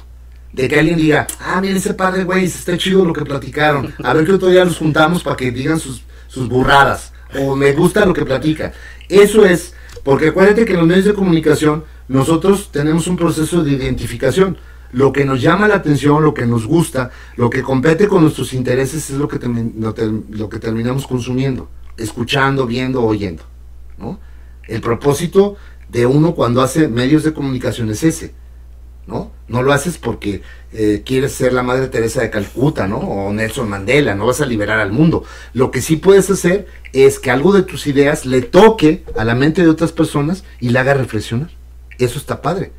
de que alguien diga, ah, mira ese padre, güey, está chido lo que platicaron, a ver que otro día los juntamos para que digan sus, sus burradas, o me gusta lo que platica. Eso es, porque acuérdate que en los medios de comunicación nosotros tenemos un proceso de identificación. Lo que nos llama la atención, lo que nos gusta, lo que compete con nuestros intereses es lo que, lo que terminamos consumiendo, escuchando, viendo, oyendo. ¿no? El propósito de uno cuando hace medios de comunicación es ese. ¿No? No lo haces porque eh, quieres ser la Madre Teresa de Calcuta, ¿no? O Nelson Mandela, no vas a liberar al mundo. Lo que sí puedes hacer es que algo de tus ideas le toque a la mente de otras personas y la haga reflexionar. Eso está padre,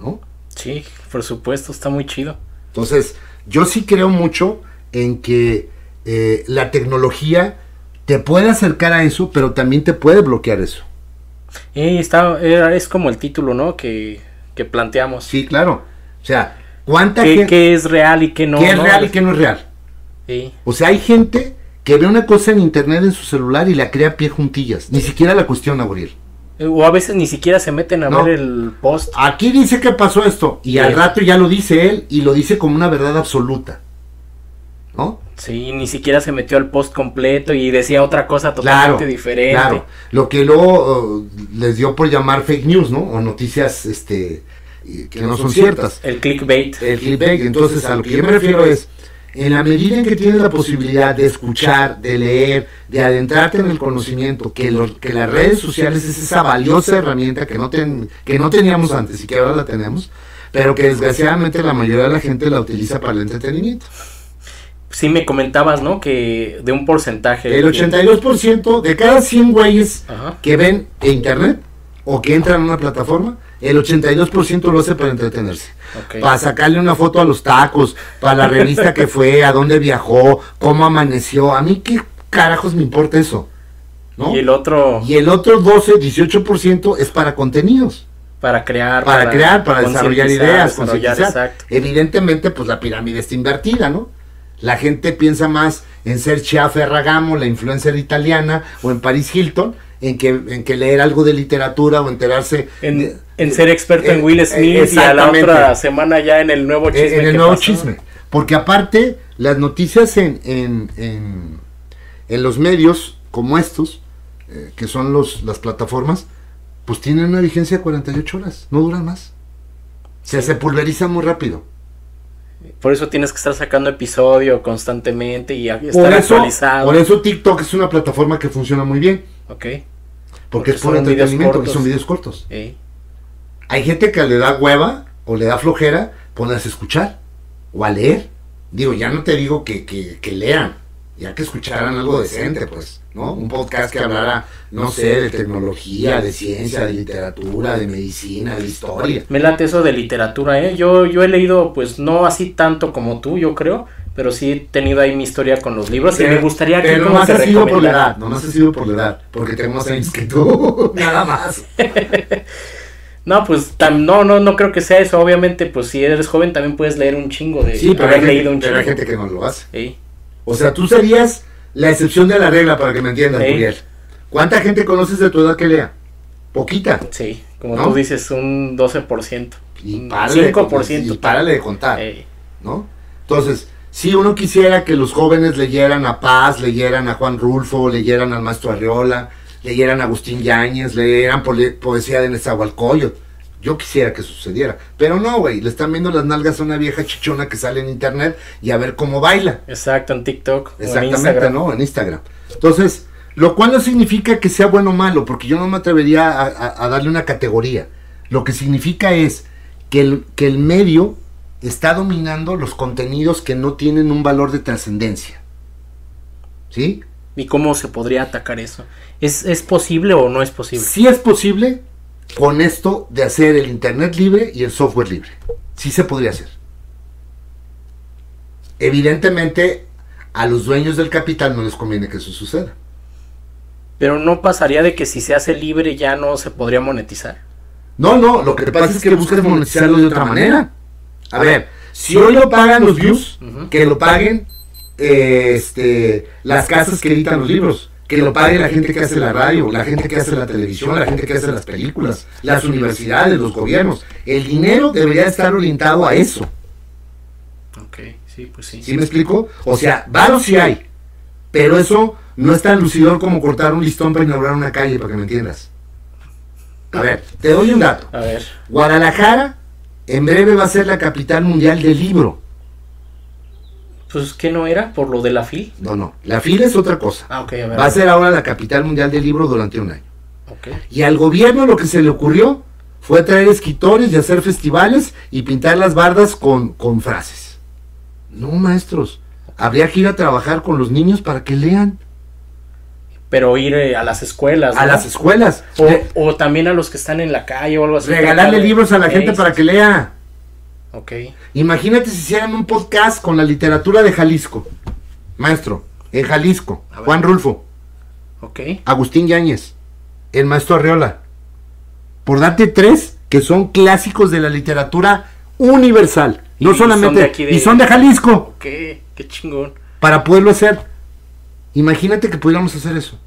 ¿no? Sí, por supuesto, está muy chido. Entonces, yo sí creo mucho en que eh, la tecnología te puede acercar a eso, pero también te puede bloquear eso. Y está, era- es como el título, ¿no? Que, que planteamos. Sí, claro. O sea, ¿cuánta ¿Qué, gente... qué es real y qué no? ¿Qué es no? real y qué no es real? Sí. O sea, hay gente que ve una cosa en internet en su celular y la crea pie juntillas. Ni siquiera la cuestiona, Gabriel. O a veces ni siquiera se meten a No. ver el post. Aquí dice que pasó esto. Y Sí. al rato ya lo dice él y lo dice como una verdad absoluta. ¿No? Sí, ni siquiera se metió al post completo y decía otra cosa Claro. totalmente diferente. Claro. Lo que luego uh, les dio por llamar fake news, ¿no? O noticias este, que no son ciertas. El clickbait. El clickbait. Entonces, a lo que yo me refiero es, en la medida en que tienes la posibilidad de escuchar, de leer, de adentrarte en el conocimiento, que, lo- que las redes sociales es esa valiosa herramienta que no, ten- que no teníamos antes y que ahora la tenemos, pero que desgraciadamente la mayoría de la gente la utiliza para el entretenimiento. Sí me comentabas, ¿no? Que de un porcentaje. El 82% de cada 100 güeyes Ajá. que ven internet, o que entran a una plataforma, el 82% lo hace para entretenerse. Para sacarle una foto a los tacos, para la revista que fue, a dónde viajó, cómo amaneció. A mí qué carajos me importa eso. ¿no? Y el otro Y el otro 12, 18% es para contenidos, para crear. para, crear, para desarrollar ideas, desarrollar. Evidentemente, pues la pirámide está invertida, ¿no? La gente piensa más en ser Chia Ferragamo, la influencer italiana, o en Paris Hilton, en que, en que leer algo de literatura o enterarse En, de- en ser experto en eh, Will Smith y a la otra semana ya en el nuevo chisme. en, el nuevo pasó. chisme. Porque aparte, las noticias en, en, en, en los medios como estos, eh, que son los, las plataformas, pues tienen una vigencia de 48 horas, no duran más. Se, se pulveriza muy rápido. Por eso tienes que estar sacando episodio constantemente y Por estar eso, actualizado. por eso TikTok es una plataforma que funciona muy bien, Ok. porque, Porque es por entretenimiento, que son videos cortos. Ey. Hay gente que le da hueva o le da flojera ponerse a escuchar o a leer. Digo, ya no te digo que, que, que lean, ya que escucharan algo decente, pues, ¿no? Un podcast que hablara, no sé, de tecnología, de ciencia, de literatura, de medicina, de historia. Me late eso de literatura, ¿eh? Yo, yo he leído, pues no así tanto como tú, yo creo, pero sí he tenido ahí mi historia con los libros y me gustaría que Pero nomás ha sido por la edad, nomás ha sido por la edad, porque tengo más años que tú, nada más. No, pues tam- no, no, no creo que sea eso. Obviamente, pues si eres joven también puedes leer un chingo de Sí, pero hay, haber gente, leído un pero hay chingo. gente que no lo hace. O sea, tú serías la excepción de la regla, para que me entiendas, Sí. Muriel. ¿Cuánta gente conoces de tu edad que lea? Poquita. Sí, como ¿No? tú dices, un 12%. Y párale, de, 5%. y párale de contar. ¿no? Entonces, si uno quisiera que los jóvenes leyeran a Paz, leyeran a Juan Rulfo, leyeran al maestro Arriola, leyeran a Agustín Yáñez, leyeran poesía de Nezahualcóyotl, yo quisiera que sucediera. Pero no, güey, le están viendo las nalgas a una vieja chichona que sale en internet y a ver cómo baila. Exacto, en TikTok. o en Exactamente, Instagram. ¿no? En Instagram. Entonces, lo cual no significa que sea bueno o malo, porque yo no me atrevería a, a- a darle una categoría. Lo que significa es que el, que el medio está dominando los contenidos que no tienen un valor de trascendencia. ¿Sí? ¿Y cómo se podría atacar eso? ¿Es, ¿Es posible o no es posible? Sí es posible con esto de hacer el Internet libre y el software libre. Sí se podría hacer. Evidentemente, a los dueños del capital no les conviene que eso suceda. Pero no pasaría de que si se hace libre ya no se podría monetizar. No, no, lo que pasa es que buscas monetizarlo de otra manera. A ver, si hoy lo pagan los views, que lo paguen eh, este, las casas que editan los libros, que lo pague la gente que hace la radio, la gente que hace la televisión, la gente que hace las películas, las universidades, los gobiernos. El dinero debería estar orientado a eso. Ok, sí, pues sí. ¿Sí me explico? O sea, varo sí hay, pero eso no es tan lucidor como cortar un listón para inaugurar una calle, para que me entiendas. A ver, te doy un dato. A ver, Guadalajara en breve va a ser la capital mundial del libro. Pues ¿qué no era? ¿Por lo de la FIL? No, no, la fila es otra cosa. Ah, ok, a ver. Va a ser ahora la capital mundial del libro durante un año. Ok. Y al gobierno lo que se le ocurrió fue traer escritores y hacer festivales y pintar las bardas con, con frases. No, maestros, habría que ir a trabajar con los niños para que lean. Pero ir eh, a las escuelas. A las escuelas. O, o también a los que están en la calle o algo así. regalarle libros a la gente para que lea. Ok. Imagínate si hicieran un podcast con la literatura de Jalisco. Maestro, en Jalisco. Juan Rulfo, Ok. Agustín Yáñez, el maestro Arreola. Por darte tres que son clásicos de la literatura universal. No Y solamente. son de aquí de- Y son de Jalisco. Ok. Qué chingón. Para poderlo hacer. Imagínate que pudiéramos hacer eso.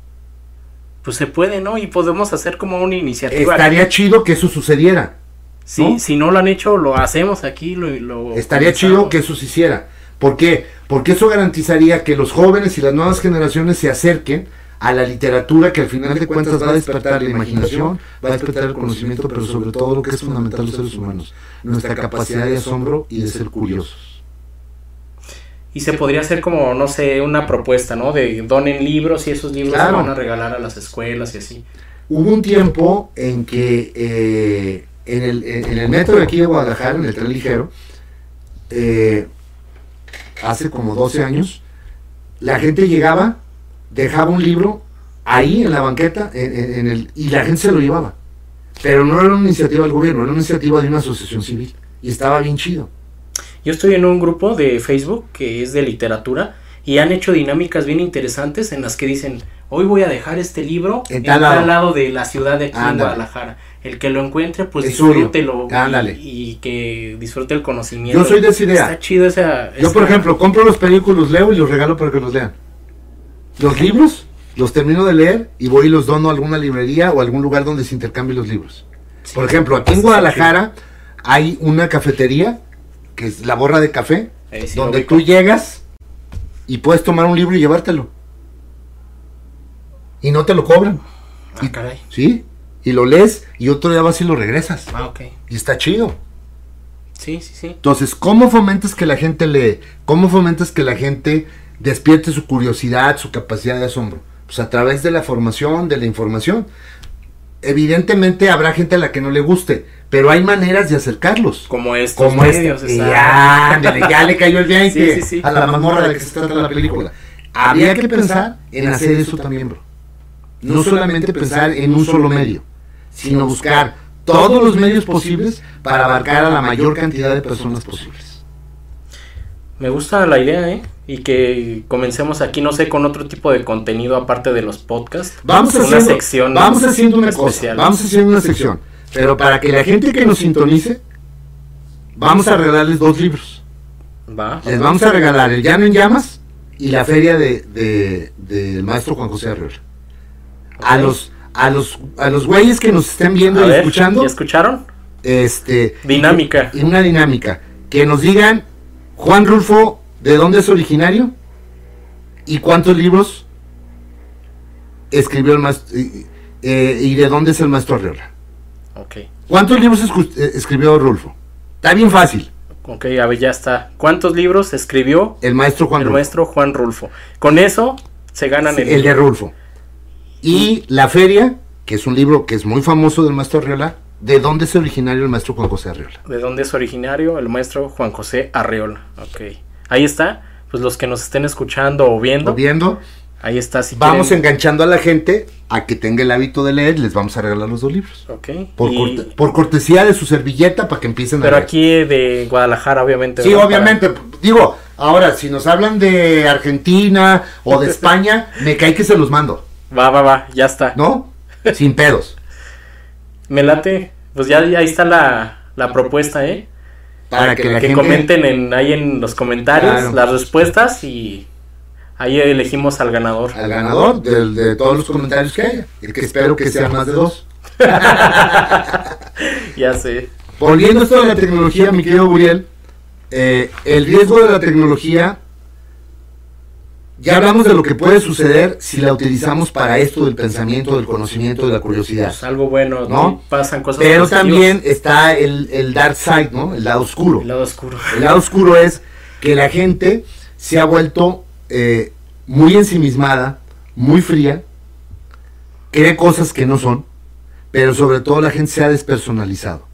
Pues se puede, ¿no? Y podemos hacer como una iniciativa. Estaría chido que eso sucediera. Si ¿no? si no lo han hecho, lo hacemos aquí. Lo, lo Estaría comenzamos. chido que eso se hiciera. ¿Por qué? Porque eso garantizaría que los jóvenes y las nuevas generaciones se acerquen a la literatura que al final de cuentas va a despertar la imaginación, va a despertar el conocimiento, pero sobre todo lo que es fundamental en los seres humanos, nuestra capacidad de asombro y de ser curiosos. Y se podría hacer como, no sé, una propuesta, ¿no? De donen libros y esos libros Claro. se van a regalar a las escuelas y así. Hubo un tiempo en que eh, en, el, en el metro de aquí de Guadalajara, en el tren ligero, eh, hace como 12 años, la gente llegaba, dejaba un libro ahí en la banqueta en, el, y la gente se lo llevaba. Pero no era una iniciativa del gobierno, era una iniciativa de una asociación civil. Y estaba bien chido. Yo estoy en un grupo de Facebook que es de literatura y han hecho dinámicas bien interesantes en las que dicen, hoy voy a dejar este libro En en tal lado. lado de la ciudad de aquí en. Guadalajara. El que lo encuentre, pues disfrútelo y- Ándale. Y, que disfrute el conocimiento. Yo soy de esa idea. Está chido esa... Yo, por ejemplo, compro los los leo y los regalo para que los lean. Los libros, los termino de leer y voy y los dono a alguna librería o a algún lugar donde se intercambien los libros. Sí, Por ejemplo, aquí en Guadalajara hay una cafetería, que es la borra de café, sí donde tú llegas y puedes tomar un libro y llevártelo. Y no te lo cobran, Ah, caray. ¿sí? Y lo lees y otro día vas y lo regresas. Ah, ok. Y está chido. Sí, sí, sí. Entonces, ¿cómo fomentas que la gente lee? ¿Cómo fomentas que la gente despierte su curiosidad, su capacidad de asombro? Pues a través de la formación, de la información. Evidentemente habrá gente a la que no le guste, pero hay maneras de acercarlos. Como estos Como este. medios. Y está- ya, ya le cayó el 20 Sí, sí, sí. a la mamorra de la que se trata la película. Habría que pensar en hacer eso también, bro. No solamente pensar en un solo medio, sino buscar todos los medios posibles para abarcar a la mayor cantidad de personas posibles. Me gusta la idea, ¿eh? Y que comencemos aquí, no sé, con otro tipo de contenido aparte de los podcasts. Vamos una haciendo, sección. vamos haciendo una especial. cosa, vamos haciendo una sección, pero para que la gente que nos sintonice, vamos a regalarles dos libros. Va. Les vamos a regalar El Llano en Llamas y la feria de, de- del maestro Juan José Arriola. A los a los a los güeyes que nos estén viendo A y ver, escuchando, ¿Ya escucharon? este Dinámica. y una dinámica que nos digan Juan Rulfo de dónde es originario y cuántos libros escribió el maestro y, eh, y de dónde es el maestro Arriola. Ok. ¿Cuántos libros eh, escribió Rulfo? Está bien fácil. Ok, a ver, ya está. ¿Cuántos libros escribió El maestro Juan el Rulfo. maestro Juan Rulfo? Con eso se ganan el, el de Rulfo. Y La Feria, que es un libro que es muy famoso del maestro Arriola. ¿De dónde es originario el maestro Juan José Arriola? de dónde es originario el maestro Juan José Arreola. Ok. Ahí está. Pues los que nos estén escuchando o viendo, ¿Lo viendo? ahí está. Si Vamos quieren- enganchando a la gente a que tenga el hábito de leer. Les vamos a regalar los dos libros. Ok. Por, y- corte- por cortesía de su servilleta para que empiecen pero a leer. aquí de Guadalajara, obviamente. Sí, obviamente. Digo, ahora, si nos hablan de Argentina o de España, me cae que se los mando. Va, va, va. Ya está. ¿No? Sin pedos. Me late. Pues ya, ya ahí está la, la propuesta, ¿eh? Para que la que gente... comenten en, ahí en los comentarios Claro. las respuestas y ahí elegimos al ganador. al ganador de, de todos los comentarios que haya. Y que espero que sean más de dos. Ya sé. Volviendo a esto de la tecnología, mi querido Buriel, eh, el riesgo de la tecnología, ya hablamos de lo que puede suceder si la utilizamos para esto del pensamiento, del conocimiento, de la curiosidad. Algo bueno, ¿No? Pasan cosas Pero también está el, el dark side, ¿no? El lado oscuro. El lado oscuro. El lado oscuro es que la gente se ha vuelto eh, muy ensimismada, muy fría, cree cosas que no son, pero sobre todo la gente se ha despersonalizado.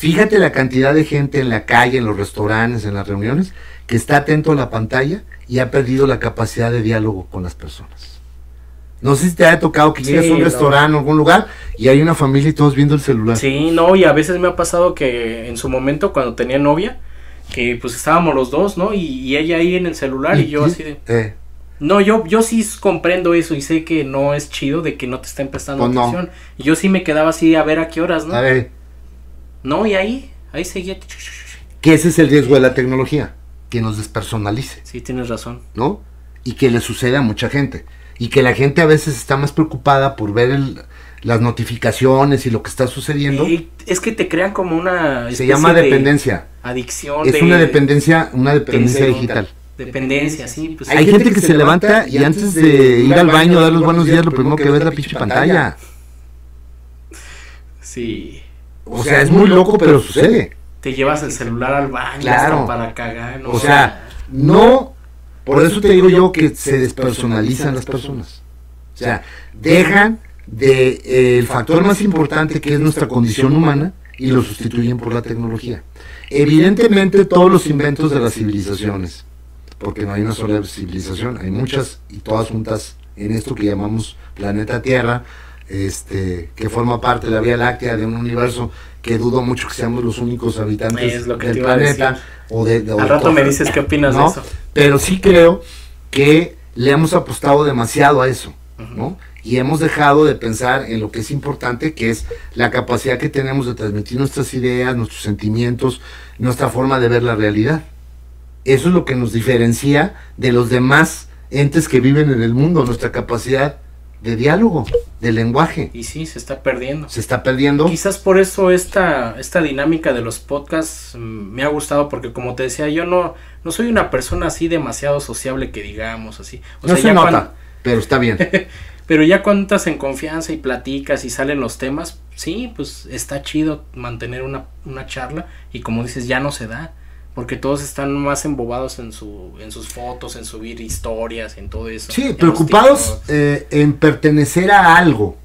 Fíjate la cantidad de gente en la calle, en los restaurantes, en las reuniones, que está atento a la pantalla y ha perdido la capacidad de diálogo con las personas. No sé si te ha tocado que Sí, llegas a un restaurante o algún lugar y hay una familia y todos viendo el celular. Sí, no, y a veces me ha pasado que en su momento cuando tenía novia, que pues estábamos los dos, ¿no? Y, y ella ahí en el celular y, yo así de... Eh, No, yo, yo sí comprendo eso y sé que no es chido de que no te estén prestando Pues no. atención. Y yo sí me quedaba así a ver a qué horas, ¿no? a ver, No, y ahí, ahí seguía. que ese es el riesgo de la tecnología, que nos despersonalice, Sí, tienes razón. ¿no? Y que le sucede a mucha gente. Y que la gente a veces está más preocupada por ver el- las notificaciones y lo que está sucediendo. Y es que te crean como una... Se llama de dependencia. Adicción. Es de- una dependencia, una dependencia de- digital. Dependencia, sí. Pues, Hay gente que se levanta y antes de ir al baño a dar los buenos días, lo primero que ve es la pinche pantalla. Sí. O sea, es muy loco, pero sucede. Te llevas el celular al baño Claro. hasta para cagar. ¿no? O sea, no, por eso te digo yo que se despersonalizan las personas. O sea, dejan de eh, el factor más importante que es nuestra condición humana y lo sustituyen por la tecnología. Evidentemente todos los inventos de las civilizaciones, porque no hay una sola civilización, hay muchas y todas juntas en esto que llamamos planeta Tierra, este, que forma parte de la Vía Láctea, de un universo que dudo mucho que seamos los únicos habitantes lo del planeta. decir. O de, de- o Al rato todo. me dices qué opinas ¿no? de eso. Pero sí creo que le hemos apostado demasiado a eso, ¿no? Y hemos dejado de pensar en lo que es importante, que es la capacidad que tenemos de transmitir nuestras ideas, nuestros sentimientos, nuestra forma de ver la realidad. Eso es lo que nos diferencia de los demás entes que viven en el mundo, nuestra capacidad de diálogo, de lenguaje. Y sí, se está perdiendo. Se está perdiendo. Quizás por eso esta, esta dinámica de los podcasts mm, me ha gustado porque como te decía, yo no, no soy una persona así demasiado sociable que digamos así. O no sea, se ya nota, pero está bien. pero ya cuando entras en confianza y platicas y salen los temas, sí, pues está chido mantener una, una charla y como dices, ya no se da. Porque todos están más embobados en, su, en sus fotos, en subir historias, en todo eso. Sí, preocupados eh, en pertenecer a algo.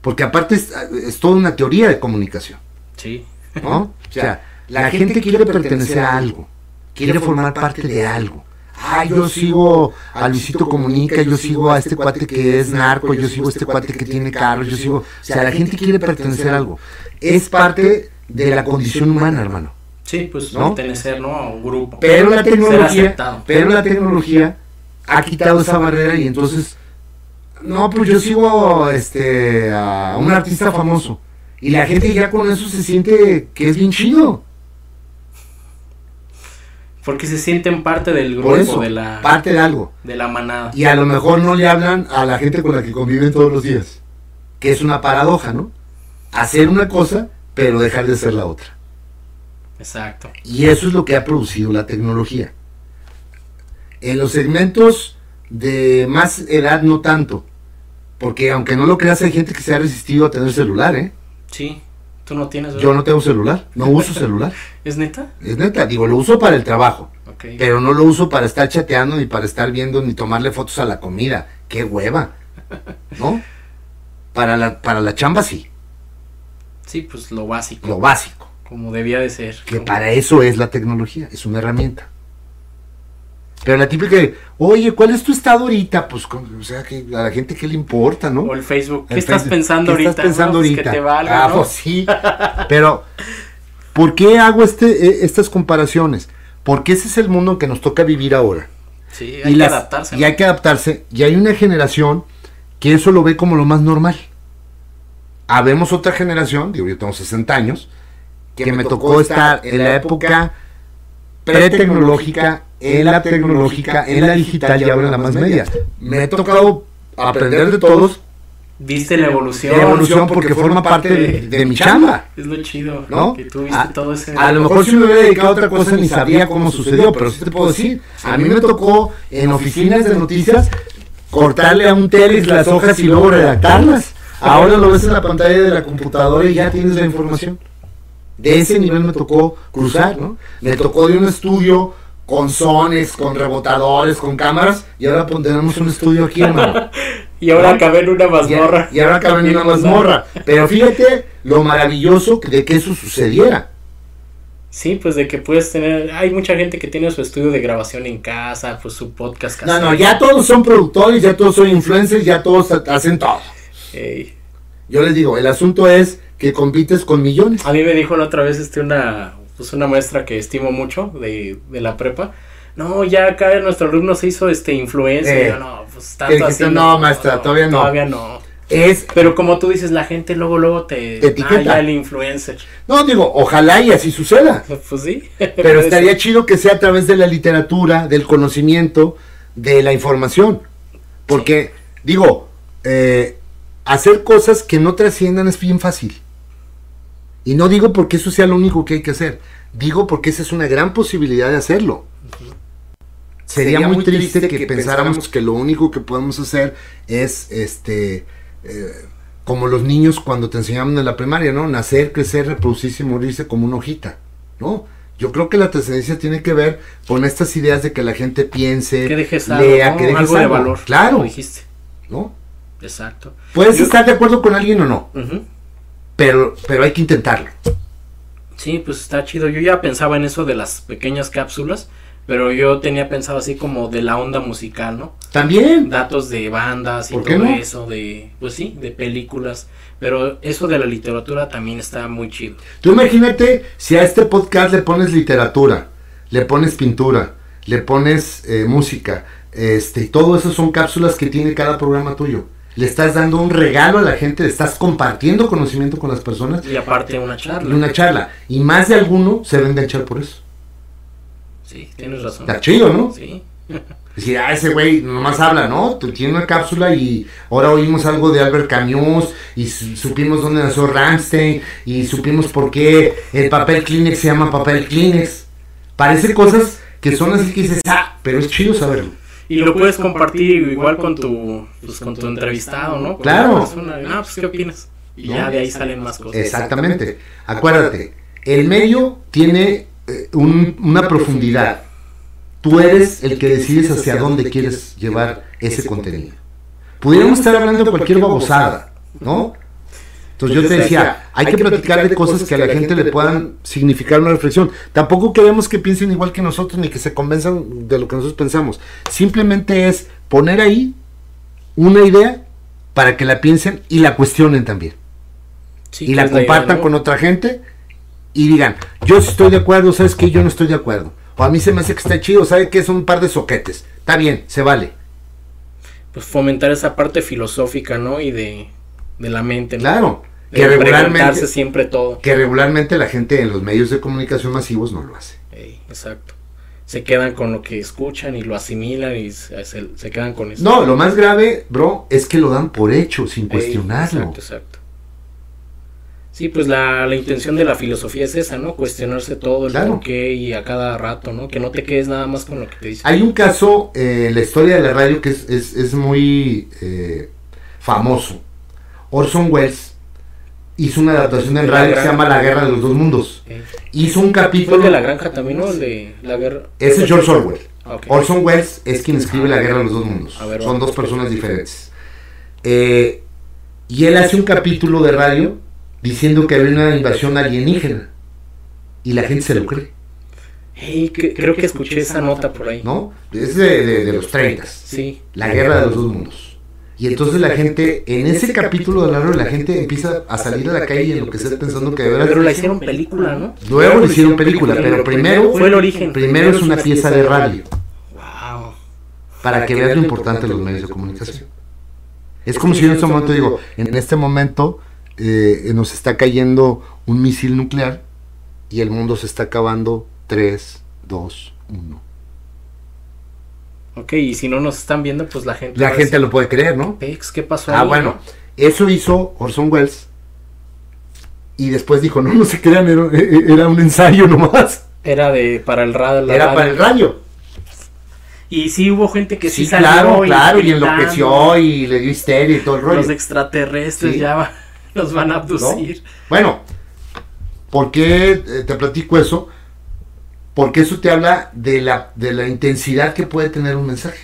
Porque aparte es, es toda una teoría de comunicación, Sí, ¿no? O sea, la gente quiere pertenecer a algo, quiere formar parte de algo. Ah, yo sigo a Luisito Comunica, yo sigo a este cuate que es narco, yo sigo a este cuate que tiene carros, yo sigo... O sea, la gente quiere pertenecer a algo. Es parte de la condición humana, hermano. Sí, pues ¿No? pertenecer ¿no? a un grupo. Pero la tecnología, pero la tecnología ha quitado esa barrera y entonces, no, pues yo sigo este a un artista famoso y la gente ya con eso se siente que es bien chido. Porque se sienten parte del grupo, Por eso, de, la, parte de algo. de la manada. Y a lo mejor no le hablan a la gente con la que conviven todos los días, que es una paradoja, ¿no? Hacer una cosa, pero dejar de ser la otra. Exacto. Y eso es lo que ha producido la tecnología. En los segmentos de más edad no tanto. Porque aunque no lo creas, hay gente que se ha resistido a tener celular, ¿eh? Sí, tú no tienes. Yo no tengo celular, no uso celular. ¿Es neta? Es neta, digo, lo uso para el trabajo. Pero no lo uso para estar chateando, ni para estar viendo, ni tomarle fotos a la comida. ¡Qué hueva! ¿No? Para la, para la chamba sí, Sí, pues lo básico. lo básico. Como debía de ser. Que Como- para eso es la tecnología, es una herramienta. Pero la típica de, oye, ¿cuál es tu estado ahorita? Pues, o sea, que a la gente qué le importa, ¿no? O el Facebook. ¿Qué El estás Facebook, pensando ¿qué ahorita? estás pensando No, pues ahorita? Que te valga, ah, ¿no? pues sí. Pero, ¿por qué hago este, eh, estas comparaciones? Porque ese es el mundo en que nos toca vivir ahora. Sí, hay y, que las- adaptarse. y hay que adaptarse. Y hay una generación que eso lo ve como lo más normal. Habemos otra generación, digo, yo tengo 60 años, que, me tocó estar en la época pretecnológica, en la tecnológica, en la digital y ahora en la más media. Me ha tocado aprender de todos Viste la evolución. la evolución porque forma parte de, de mi chamba. Es lo chido, ¿No? Que tú viste A, todo ese. a lo mejor si me hubiera dedicado a otra cosa ni sabría cómo sucedió, pero sí te puedo decir, a mí me tocó en oficinas de noticias cortarle a un telis las hojas y luego redactarlas. Ahora lo ves en la pantalla de la computadora y ya tienes la información. De ese nivel me tocó cruzar, ¿no? Me tocó de un estudio con sones, con rebotadores, con cámaras, y ahora pondremos un estudio aquí, hermano. Y ahora ¿no? acabé en una mazmorra. y ahora acaba en una mazmorra. Pero fíjate lo maravilloso de que eso sucediera. Sí, pues de que puedes tener. Hay mucha gente que tiene su estudio de grabación en casa, pues su podcast No, casero. no, ya todos son productores, ya todos son influencers, ya todos ha- hacen todo. Ey. Yo les digo, el asunto es que compites con millones. A mí me dijo la otra vez este una pues una maestra que estimo mucho de, de la prepa. No, ya acá nuestro alumno se hizo este influencer. Eh, yo, no, pues ¿qué tanto así. No, maestra, todavía no. Todavía no. Es, Pero como tú dices, la gente luego luego te, Te etiqueta. Ah, ya el influencer. no digo, ojalá y así suceda. Pues sí. Pero estaría chido que sea a través de la literatura, del conocimiento, de la información. Porque, digo, eh, hacer cosas que no trasciendan es bien fácil. Y no digo porque eso sea lo único que hay que hacer. Digo porque esa es una gran posibilidad de hacerlo. Sería, muy triste, que, pensáramos que lo único que podemos hacer es, este, eh, como los niños cuando te enseñaban en la primaria, ¿no? Nacer, crecer, reproducirse y morirse como una hojita, ¿no? Yo creo que la trascendencia tiene que ver con estas ideas de que la gente piense, que dejes algo, lea, ¿no? que dejes algo de valor. Claro, como dijiste. ¿no? Exacto. Puedes Yo- estar de acuerdo con alguien o no, Ujú. Pero, pero hay que intentarlo. Sí, pues está chido. Yo ya pensaba en eso de las pequeñas cápsulas Pero yo tenía pensado así como de la onda musical, ¿no? También. Datos de bandas y ¿Por qué todo no? eso, de, pues sí, de películas. Pero eso de la literatura también está muy chido. Tú imagínate si a este podcast le pones literatura, le pones pintura, le pones eh, música, este, y todo eso son cápsulas que tiene cada programa tuyo. Le estás dando un regalo a la gente, le estás compartiendo conocimiento con las personas Y aparte una y charla. una charla. Y más de alguno se va a enganchar por eso. Sí, tienes razón. Está chido, ¿no? Sí. Decir, ah, ese güey nomás habla, ¿no? Tiene una cápsula y ahora oímos algo de Albert Camus y su- supimos dónde nació Ramstein y supimos por qué el papel Kleenex se llama papel Kleenex. Parece cosas que son así que dices, ah, pero es chido saberlo. Y lo puedes compartir igual con tu, pues, con tu entrevistado, ¿no? Con Claro. la persona. Ah, pues, ¿qué opinas? Y ¿No? ya de ahí salen más cosas. Exactamente. Acuérdate, el medio tiene eh, un- una profundidad. Tú eres el que decides hacia dónde quieres llevar ese contenido. Pudiéramos estar hablando de cualquier babosada, ¿no? Entonces yo te decía, hay que platicar de cosas que a la gente le puedan significar una reflexión. Tampoco queremos que piensen igual que nosotros ni que se convenzan de lo que nosotros pensamos. Simplemente es poner ahí una idea para que la piensen y la cuestionen también Sí, y que la es idea, compartan ¿no? con otra gente y digan, yo estoy de acuerdo, ¿sabes qué? Yo no estoy de acuerdo. O a mí se me hace que está chido, ¿sabe qué? Son un par de soquetes. Está bien, se vale. Pues fomentar esa parte filosófica, ¿no? Y de, de la mente, ¿no? Claro. De Que regularmente, siempre todo. que regularmente la gente en los medios de comunicación masivos no lo hace. Ey, exacto. Se quedan con lo que escuchan y lo asimilan y se, quedan con eso. No, lo más grave, bro, es que lo dan por hecho, sin Ey, cuestionarlo. Exacto, exacto. Sí, pues la, la intención de la filosofía es esa, ¿no? Cuestionarse todo el Claro. por qué y a cada rato, ¿no? Que no te quedes nada más con lo que te dicen. Hay un caso eh, en la historia de la radio que es, es- es muy eh, famoso. Orson Welles hizo una adaptación en radio que se llama La Guerra de los Dos Mundos. Hizo un capítulo... de la granja también, ¿no? De la guerra. Ese es George Orwell. Ah. Orson Welles es quien escribe La Guerra de los Dos Mundos. Ver, Son dos personas diferentes. Eh, y él hace un capítulo de radio diciendo que había una invasión alienígena. Y la gente se lo cree, que- creo que escuché esa nota por ahí. ¿no? Es de, de- de los 30. Sí. La Guerra de los Dos Mundos. Y entonces la gente, en ese capítulo de la radio, la gente empieza a salir a la calle y enloquecer pensando que de verdad... Pero la hicieron película, ¿no? Luego le hicieron película, pero primero, Fue el origen. primero es una pieza de radio. Wow. para que veas lo importante de los medios de comunicación. Es como si yo en este momento digo, en este momento eh, nos está cayendo un misil nuclear y el mundo se está acabando 3, 2, 1. Ok, y si no nos están viendo, pues la gente. La gente decir, lo puede creer, ¿no? "Pex, ¿qué pasó Ah, ahí, bueno, no?" eso hizo Orson Welles y después dijo, no, no se crean, era, era un ensayo nomás, Era de para el radio. era radio. para el radio. Y sí hubo gente que sí, Sí, salió claro, claro, y enloqueció y le dio histeria y todo el rollo. Los extraterrestres Sí. ya va- nos van a abducir. Bueno, ¿por qué eh, te platico eso? Porque eso te habla de la, de la intensidad que puede tener un mensaje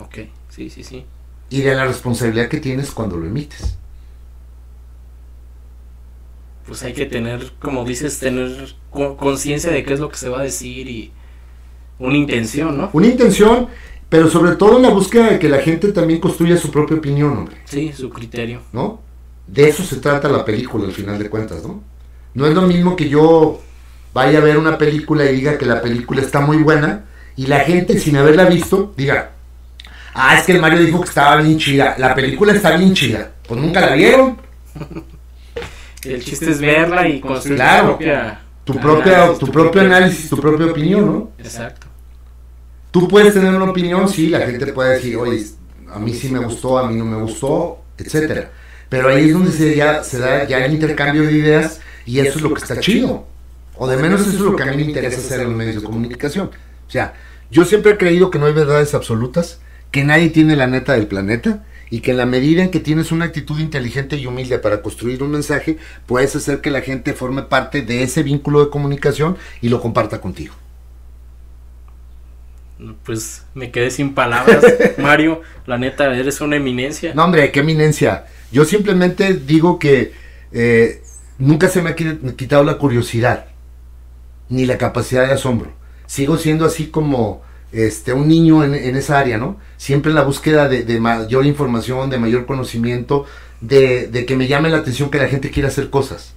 Ok, sí, sí, sí. y de la responsabilidad que tienes cuando lo emites. Pues hay que tener, como dices, tener co- conciencia de qué es lo que se va a decir y una intención, ¿no? Una intención, pero sobre todo en la búsqueda de que la gente también construya su propia opinión, hombre, Sí, su criterio. ¿no? De eso se trata la película al final de cuentas, ¿no? No es lo mismo que yo vaya a ver una película y diga que la película está muy buena y la gente sin haberla visto diga, ah, es que el Mario dijo que estaba bien chida, la película está bien chida, pues nunca la vieron, El chiste es verla y construir Claro. tu propia... tu propia, tu propio análisis, tu propia opinión, ¿no? Exacto. Tú puedes tener una opinión, sí, la gente puede decir, oye, a mí sí me gustó, a mí no me gustó, etcétera. Pero ahí es donde se, ya, se da ya el intercambio de ideas y eso es lo que está chido. O de menos eso es lo que a mí me interesa hacer en los medios de comunicación. O sea, yo siempre he creído que no hay verdades absolutas, que nadie tiene la neta del planeta y que en la medida en que tienes una actitud inteligente y humilde para construir un mensaje, puedes hacer que la gente forme parte de ese vínculo de comunicación y lo comparta contigo. Pues me quedé sin palabras. Mario, la neta, eres una eminencia. No, hombre, qué eminencia. Yo simplemente digo que eh, nunca se me ha qui- quitado la curiosidad ni la capacidad de asombro. sigo siendo así como este, un niño en, en esa área, ¿no? Siempre en la búsqueda de, de mayor información, de mayor conocimiento, de, de que me llame la atención que la gente quiera hacer cosas.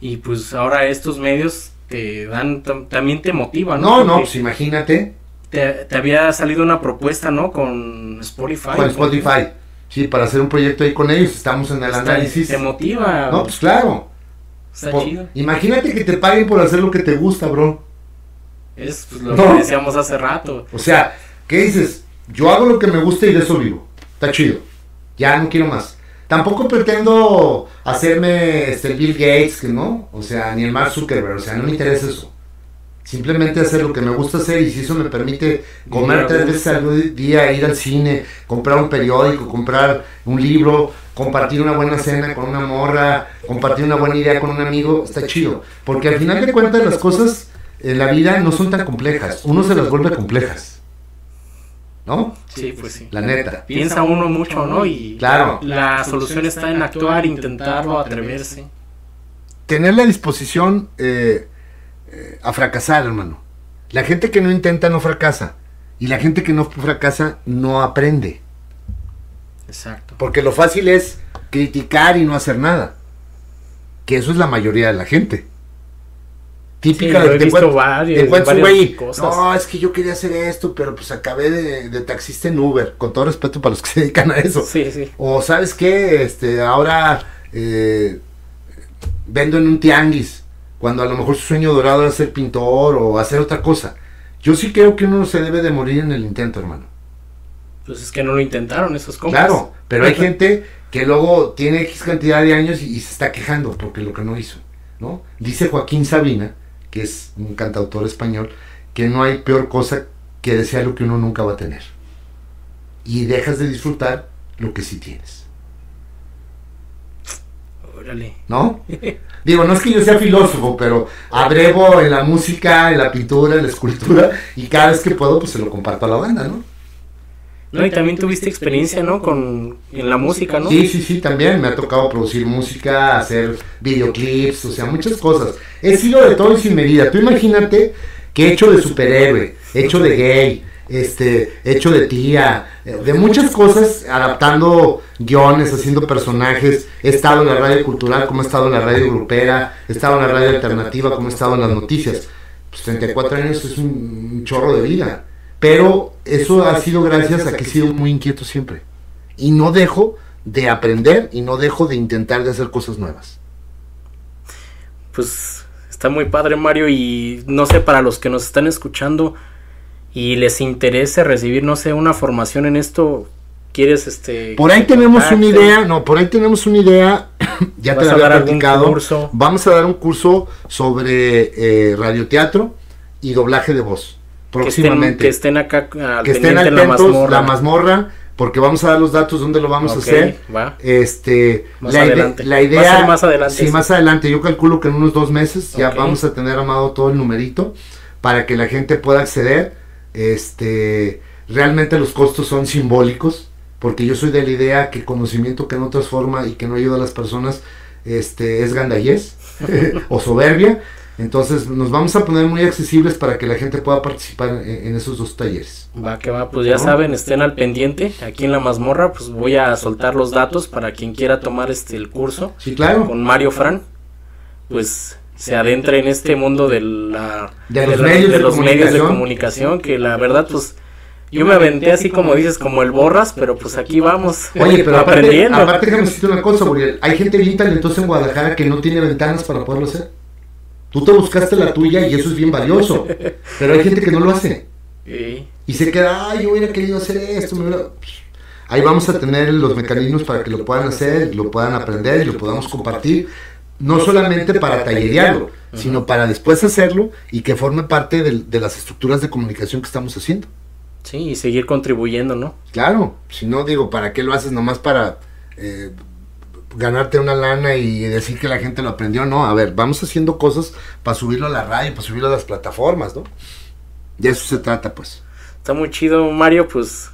Y pues ahora estos medios te dan, tam- también te motivan, No, no, Porque pues imagínate, te, te había salido una propuesta, ¿no? Con Spotify. con Spotify. Sí, para hacer un proyecto ahí con ellos, estamos en el Está- análisis. Te motiva. No, pues claro. Está Por- chido. imagínate que te paguen por hacer lo que te gusta, bro. Es pues, lo No. que decíamos hace rato. O sea, ¿qué dices? Yo hago lo que me gusta y de eso vivo. Está chido. Ya no quiero más. Tampoco pretendo hacerme este Bill Gates, que no, o sea, ni el Mark Zuckerberg, o sea, no me interesa eso. Simplemente hacer lo que me gusta hacer y si eso me permite comer tres veces al día, ir al cine, comprar un periódico, comprar un libro, compartir una buena cena con una morra, compartir una buena idea con un amigo, está chido. Porque al final de cuentas las cosas en la vida no son tan complejas, uno se las vuelve complejas. ¿No? Sí, pues sí. La neta. Piensa uno mucho, ¿no? Y Claro. la solución está en actuar, intentarlo, atreverse. Tener la disposición eh, eh, a fracasar, hermano. La gente que no intenta no fracasa. Y la gente que no fracasa no aprende. Exacto. Porque lo fácil es criticar y no hacer nada. Que eso es la mayoría de la gente. Típica Sí, encuentras un varias güey, cosas. No, es que yo quería hacer esto, pero pues acabé de, de taxista en Uber. Con todo respeto para los que se dedican a eso. Sí, sí. O sabes qué, este, ahora eh, vendo en un tianguis, cuando a lo mejor su sueño dorado era ser pintor o hacer otra cosa. Yo sí creo que uno se debe de morir en el intento, hermano. Pues es que no lo intentaron esos compas. Claro, pero hay gente que luego tiene X cantidad de años y, y se está quejando porque lo que no hizo, ¿no? Dice Joaquín Sabina, que es un cantautor español, que no hay peor cosa que desear lo que uno nunca va a tener. Y dejas de disfrutar lo que sí tienes. Órale. ¿no? Digo, no es que yo sea filósofo, pero abrevo en la música, en la pintura, en la escultura, y cada vez que puedo, pues se lo comparto a la banda, ¿no? No, y también tuviste experiencia, ¿no? Con en la música, ¿no? Sí, sí, sí, también me ha tocado producir música, hacer videoclips, o sea, muchas cosas. He sido de todo y sin medida. Tú imagínate que he hecho de superhéroe, hecho de gay, este, hecho de tía, de muchas cosas, adaptando guiones, haciendo personajes. He estado en la radio cultural, como he estado en la radio grupera, he estado en la radio alternativa, como he estado en las noticias. Pues 34 años es un, un chorro de vida. Pero eso ha sido gracias a que he sido muy inquieto siempre. Y no dejo de aprender y no dejo de intentar de hacer cosas nuevas. Pues está muy padre, Mario, y no sé, para los que nos están escuchando y les interese recibir, no sé, una formación en esto, ¿quieres este... Por ahí tenemos una idea, no, por ahí tenemos una idea, ya te ¿Vas la a había platicado. curso? Vamos a dar un curso sobre eh, radioteatro y doblaje de voz. Que estén, Próximamente. que estén acá al que estén la atentos, mazmorra. la mazmorra, porque vamos a dar los datos donde lo vamos a hacer. va. Este, Más la, ide- adelante. la Va a idea, ser más adelante sí, eso. más adelante. Yo calculo que en unos dos meses ya vamos a tener armado todo el numerito para que la gente pueda acceder. Este, realmente los costos son simbólicos, porque yo soy de la idea que conocimiento que no transforma y que no ayuda a las personas, este, es gandallez o soberbia. Entonces nos vamos a poner muy accesibles para que la gente pueda participar en, en esos dos talleres. Va que va, pues ya ¿No? saben, estén al pendiente. Aquí en la mazmorra, pues voy a soltar los datos para quien quiera tomar este el curso Sí, claro. con Mario Fran. Pues se adentre en este mundo de la De los la- medios de los medios de comunicación. que la verdad, pues yo me aventé así como dices, como el borras, pero pues aquí vamos Oye, pero aprendiendo. aparte déjame decirte una cosa, Uriel. Hay gente bien talentosa en Guadalajara que no tiene ventanas para poderlo hacer. Tú te buscaste la tuya y eso es bien valioso. Pero hay gente que no lo hace. Sí. Y se queda, ay, yo hubiera querido hacer esto. me hubiera-". Ahí vamos a tener los mecanismos para que lo puedan hacer, lo puedan aprender y lo podamos compartir. No solamente para tallerearlo, sino para después hacerlo y que forme parte del- de las estructuras de comunicación que estamos haciendo. Sí, y seguir contribuyendo, ¿no? Claro, si no digo, ¿para qué lo haces nomás para eh, ganarte una lana y decir que la gente lo aprendió? No, a ver, vamos haciendo cosas para subirlo a la radio, para subirlo a las plataformas, ¿no? De eso se trata, pues. Está muy chido, Mario, pues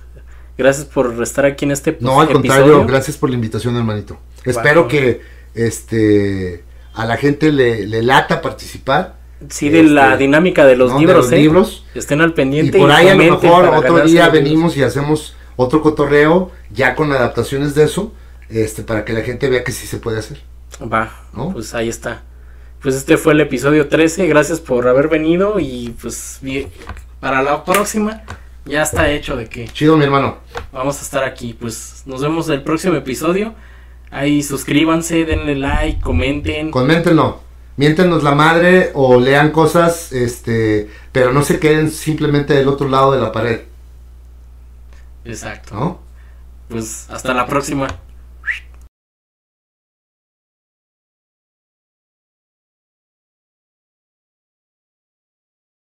gracias por estar aquí en este No, al contrario, gracias por la invitación, hermanito. Espero que este a la gente le, le lata participar Sí, de la Este, dinámica de los ¿no? libros, de los ¿eh? libros. Estén al Y pendiente. por ahí a lo mejor otro día venimos y hacemos otro cotorreo ya con adaptaciones de eso, este, para que la gente vea que sí se puede hacer. Va, ¿no? pues ahí está. Pues este fue el episodio 13. Gracias por haber venido y pues bien, para la próxima ya está hecho de que Chido, mi hermano. vamos a estar aquí. Pues nos vemos el próximo episodio. Ahí suscríbanse, denle like, comenten. Coméntenlo. Miéntenos la madre o lean cosas, este, pero no se queden simplemente del otro lado de la pared, Exacto. ¿no? Pues hasta la próxima.